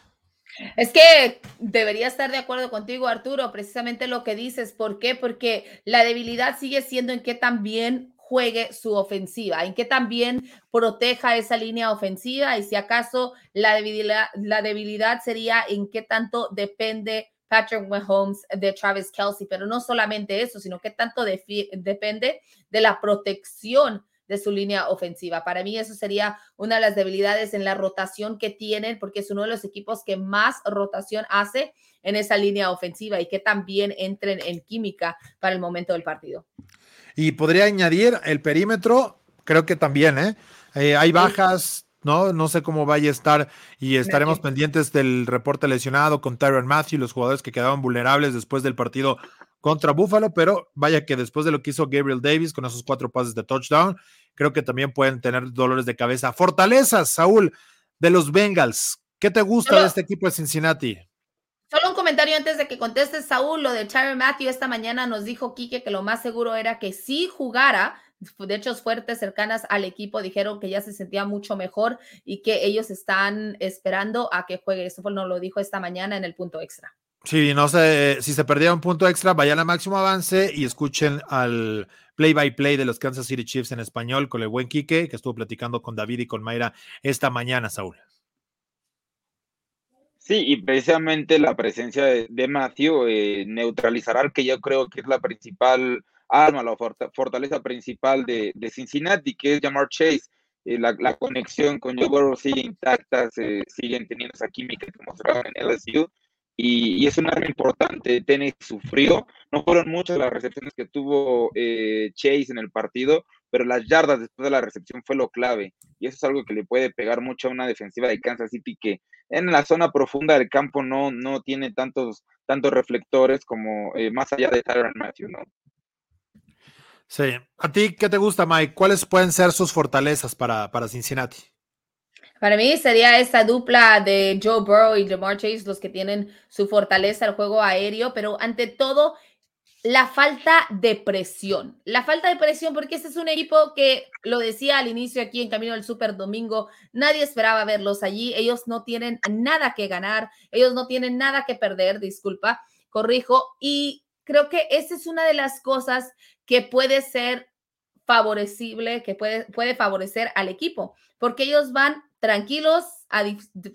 Es que debería estar de acuerdo contigo, Arturo, precisamente lo que dices. ¿Por qué? Porque la debilidad sigue siendo en que también juegue su ofensiva, en que también proteja esa línea ofensiva y si acaso la debilidad, la debilidad sería en qué tanto depende Patrick Mahomes de Travis Kelsey, pero no solamente eso, sino que tanto depende de la protección de su línea ofensiva. Para mí eso sería una de las debilidades en la rotación que tienen, porque es uno de los equipos que más rotación hace en esa línea ofensiva y que también entren en química para el momento del partido. Y podría añadir el perímetro, creo que también, ¿eh? eh hay bajas, ¿no? No sé cómo vaya a estar y estaremos pendientes del reporte lesionado con Tyron Matthew, los jugadores que quedaban vulnerables después del partido contra Buffalo, pero vaya que después de lo que hizo Gabriel Davis con esos cuatro pases de touchdown, creo que también pueden tener dolores de cabeza. Fortalezas, Saúl, de los Bengals. ¿Qué te gusta de este equipo de Cincinnati? Solo un comentario antes de que conteste Saúl, lo de Tyron Matthew esta mañana nos dijo Quique que lo más seguro era que si jugara, de hecho fuertes cercanas al equipo dijeron que ya se sentía mucho mejor y que ellos están esperando a que juegue. Eso nos lo dijo esta mañana en el punto extra. Sí, no sé, si se perdía un punto extra, vayan a máximo avance y escuchen al play by play de los Kansas City Chiefs en español con el buen Quique, que estuvo platicando con David y con Mayra esta mañana, Saúl. Sí, y precisamente la presencia de, Matthew eh, neutralizará al que yo creo que es la principal arma, la fortaleza principal de, Cincinnati, que es Jamar Chase. Eh, la, conexión con Joe Burrow sigue intacta, siguen teniendo esa química que mostraron en LSU y, es un arma importante. Tennessee sufrió, no fueron muchas las recepciones que tuvo eh, Chase en el partido, pero las yardas después de la recepción fue lo clave. Y eso es algo que le puede pegar mucho a una defensiva de Kansas City que en la zona profunda del campo no, no tiene tantos, tantos reflectores como eh, más allá de Tyron Matthew. Sí. ¿A ti qué te gusta, Mike? ¿Cuáles pueden ser sus fortalezas para, para Cincinnati? Para mí sería esta dupla de Joe Burrow y Jamar Chase los que tienen su fortaleza el juego aéreo, pero ante todo la falta de presión. La falta de presión porque este es un equipo que lo decía al inicio aquí en Camino del Super Domingo, nadie esperaba verlos allí, ellos no tienen nada que ganar, ellos no tienen nada que perder, disculpa, corrijo, y creo que esa es una de las cosas que puede ser favorecible, que puede, puede favorecer al equipo, porque ellos van tranquilos a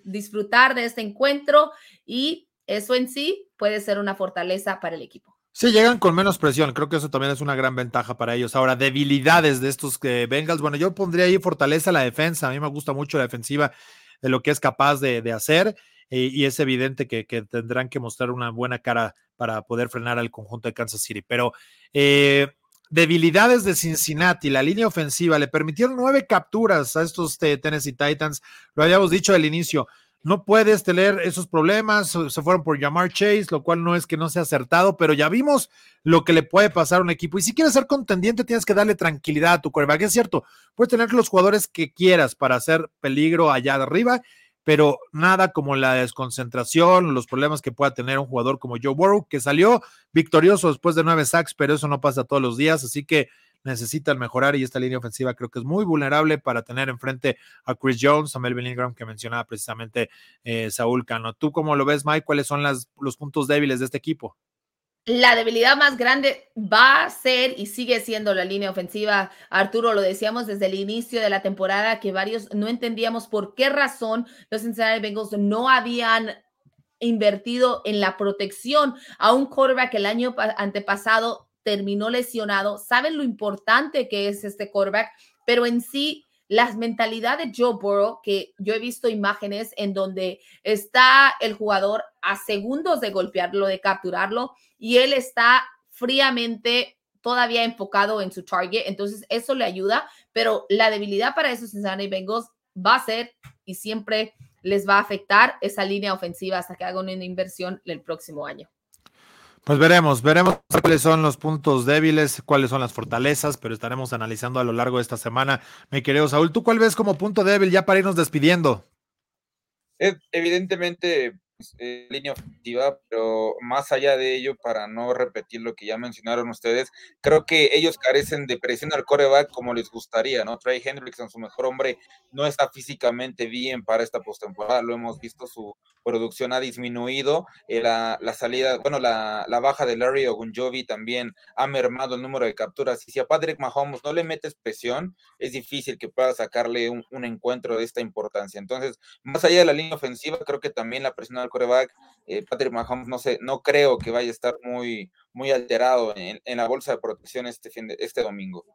disfrutar de este encuentro y eso en sí puede ser una fortaleza para el equipo. Sí, llegan con menos presión. Creo que eso también es una gran ventaja para ellos. Ahora, debilidades de estos que Bengals. Bueno, yo pondría ahí fortaleza la defensa. A mí me gusta mucho la defensiva de lo que es capaz de, hacer. Y, es evidente que, tendrán que mostrar una buena cara para poder frenar al conjunto de Kansas City. Pero eh, debilidades de Cincinnati, la línea ofensiva, le permitieron nueve capturas a estos Tennessee Titans, lo habíamos dicho al inicio, no puedes tener esos problemas, se fueron por llamar Chase, lo cual no es que no sea acertado, pero ya vimos lo que le puede pasar a un equipo. Y si quieres ser contendiente, tienes que darle tranquilidad a tu quarterback. Es cierto, puedes tener los jugadores que quieras para hacer peligro allá de arriba pero nada como la desconcentración, los problemas que pueda tener un jugador como Joe Burrow, que salió victorioso después de nueve sacks, pero eso no pasa todos los días, así que necesitan mejorar y esta línea ofensiva creo que es muy vulnerable para tener enfrente a Chris Jones, a Melvin Ingram, que mencionaba precisamente eh, Saúl Cano. ¿Tú cómo lo ves, Mike? ¿Cuáles son los puntos débiles de este equipo? La debilidad más grande va a ser y sigue siendo la línea ofensiva. Arturo, lo decíamos desde el inicio de la temporada que varios no entendíamos por qué razón los Cincinnati Bengals no habían invertido en la protección a un quarterback el año antepasado terminó lesionado. Saben lo importante que es este quarterback, pero en sí la mentalidad de Joe Burrow, que yo he visto imágenes en donde está el jugador a segundos de golpearlo, de capturarlo, y él está fríamente todavía enfocado en su target, entonces eso le ayuda, pero la debilidad para esos Cincinnati Bengals va a ser y siempre les va a afectar esa línea ofensiva hasta que hagan una inversión el próximo año. Pues veremos, veremos cuáles son los puntos débiles, cuáles son las fortalezas, pero estaremos analizando a lo largo de esta semana. Mi querido Saúl, ¿tú cuál ves como punto débil ya para irnos despidiendo? Evidentemente, eh, línea ofensiva, pero más allá de ello, para no repetir lo que ya mencionaron ustedes, creo que ellos carecen de presión al coreback como les gustaría, ¿no? Trey Hendrickson, su mejor hombre, no está físicamente bien para esta postemporada, lo hemos visto, su producción ha disminuido, eh, la, salida, bueno, la, baja de Larry Ogunjovi también ha mermado el número de capturas, y si a Patrick Mahomes no le metes presión, es difícil que pueda sacarle un, un encuentro de esta importancia. Entonces, más allá de la línea ofensiva, creo que también la presión coreback, eh, Patrick Mahomes, no sé, no creo que vaya a estar muy, muy alterado en, la bolsa de protección este, fin de, este domingo.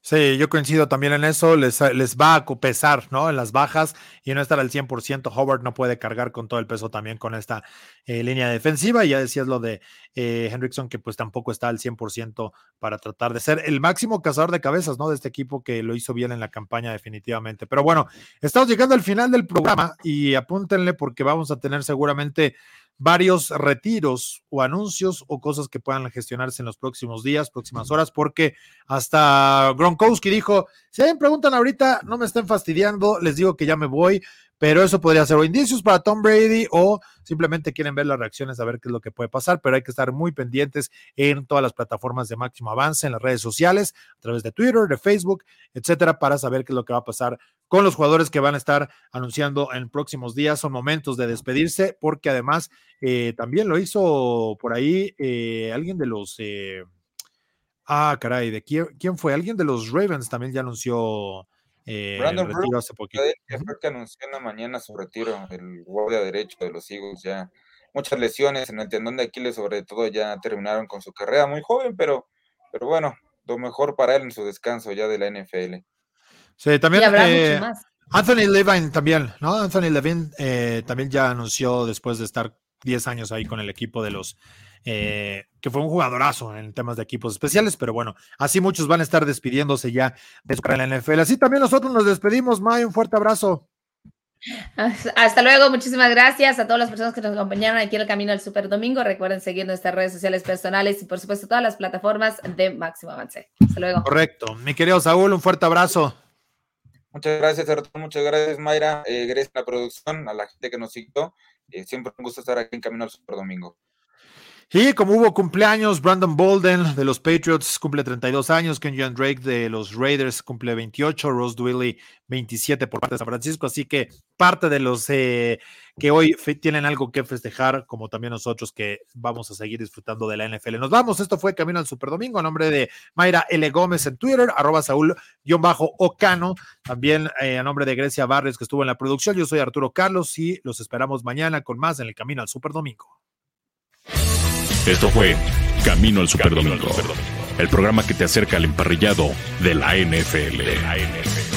Sí, yo coincido también en eso, les, les va a pesar, ¿no? En las bajas y no estar al 100%. Howard no puede cargar con todo el peso también con esta eh, línea defensiva. Y ya decías lo de eh, Hendrickson, que pues tampoco está al 100% para tratar de ser el máximo cazador de cabezas, ¿no? De este equipo que lo hizo bien en la campaña definitivamente. Pero bueno, estamos llegando al final del programa y apúntenle porque vamos a tener seguramente varios retiros o anuncios o cosas que puedan gestionarse en los próximos días, próximas horas, porque hasta Gronkowski dijo, si alguien preguntan ahorita, no me estén fastidiando, les digo que ya me voy, pero eso podría ser o indicios para Tom Brady o simplemente quieren ver las reacciones a ver qué es lo que puede pasar, pero hay que estar muy pendientes en todas las plataformas de máximo avance, en las redes sociales, a través de Twitter, de Facebook, etcétera, para saber qué es lo que va a pasar con los jugadores que van a estar anunciando en próximos días. Son momentos de despedirse, porque además eh, también lo hizo por ahí eh, alguien de los. Eh, Ah, caray, ¿de quién, quién fue? Alguien de los Ravens también ya anunció eh, Brandon retiro hace poquito. Que fue que anunció en la mañana su retiro, el guardia derecho de los Eagles, ya muchas lesiones en el tendón de Aquiles, sobre todo, ya terminaron con su carrera muy joven, pero, pero bueno, lo mejor para él en su descanso ya de la NFL. Sí, también. Eh, Anthony Levine también, ¿no? Anthony Levine eh, también ya anunció después de estar 10 años ahí con el equipo de los eh, que fue un jugadorazo en temas de equipos especiales, pero bueno, así muchos van a estar despidiéndose ya de su carrera en la NFL. Así también nosotros nos despedimos, May, un fuerte abrazo. Hasta luego, muchísimas gracias a todas las personas que nos acompañaron aquí en el Camino al Super Domingo. Recuerden seguir nuestras redes sociales personales y por supuesto todas las plataformas de Máximo Avance. Hasta luego. Correcto. Mi querido Saúl, un fuerte abrazo. Muchas gracias, Muchas gracias, Mayra. Eh, gracias a la producción, a la gente que nos siguió. Eh, siempre un gusto estar aquí en Camino al Super Domingo. Y como hubo cumpleaños, Brandon Bolden de los Patriots cumple 32 años, Kenyon Drake de los Raiders cumple 28, Rose Dwelly 27 por parte de San Francisco, así que parte de los eh, que hoy tienen algo que festejar, como también nosotros que vamos a seguir disfrutando de la NFL. Nos vamos, esto fue Camino al Super Domingo, a nombre de Mayra L. Gómez en Twitter, arroba Saúl-Ocano, también eh, a nombre de Grecia Barrios que estuvo en la producción, yo soy Arturo Carlos y los esperamos mañana con más en el Camino al Super Domingo. Esto fue Camino al Superdomingo, el programa que te acerca al emparrillado de la NFL. De la NFL.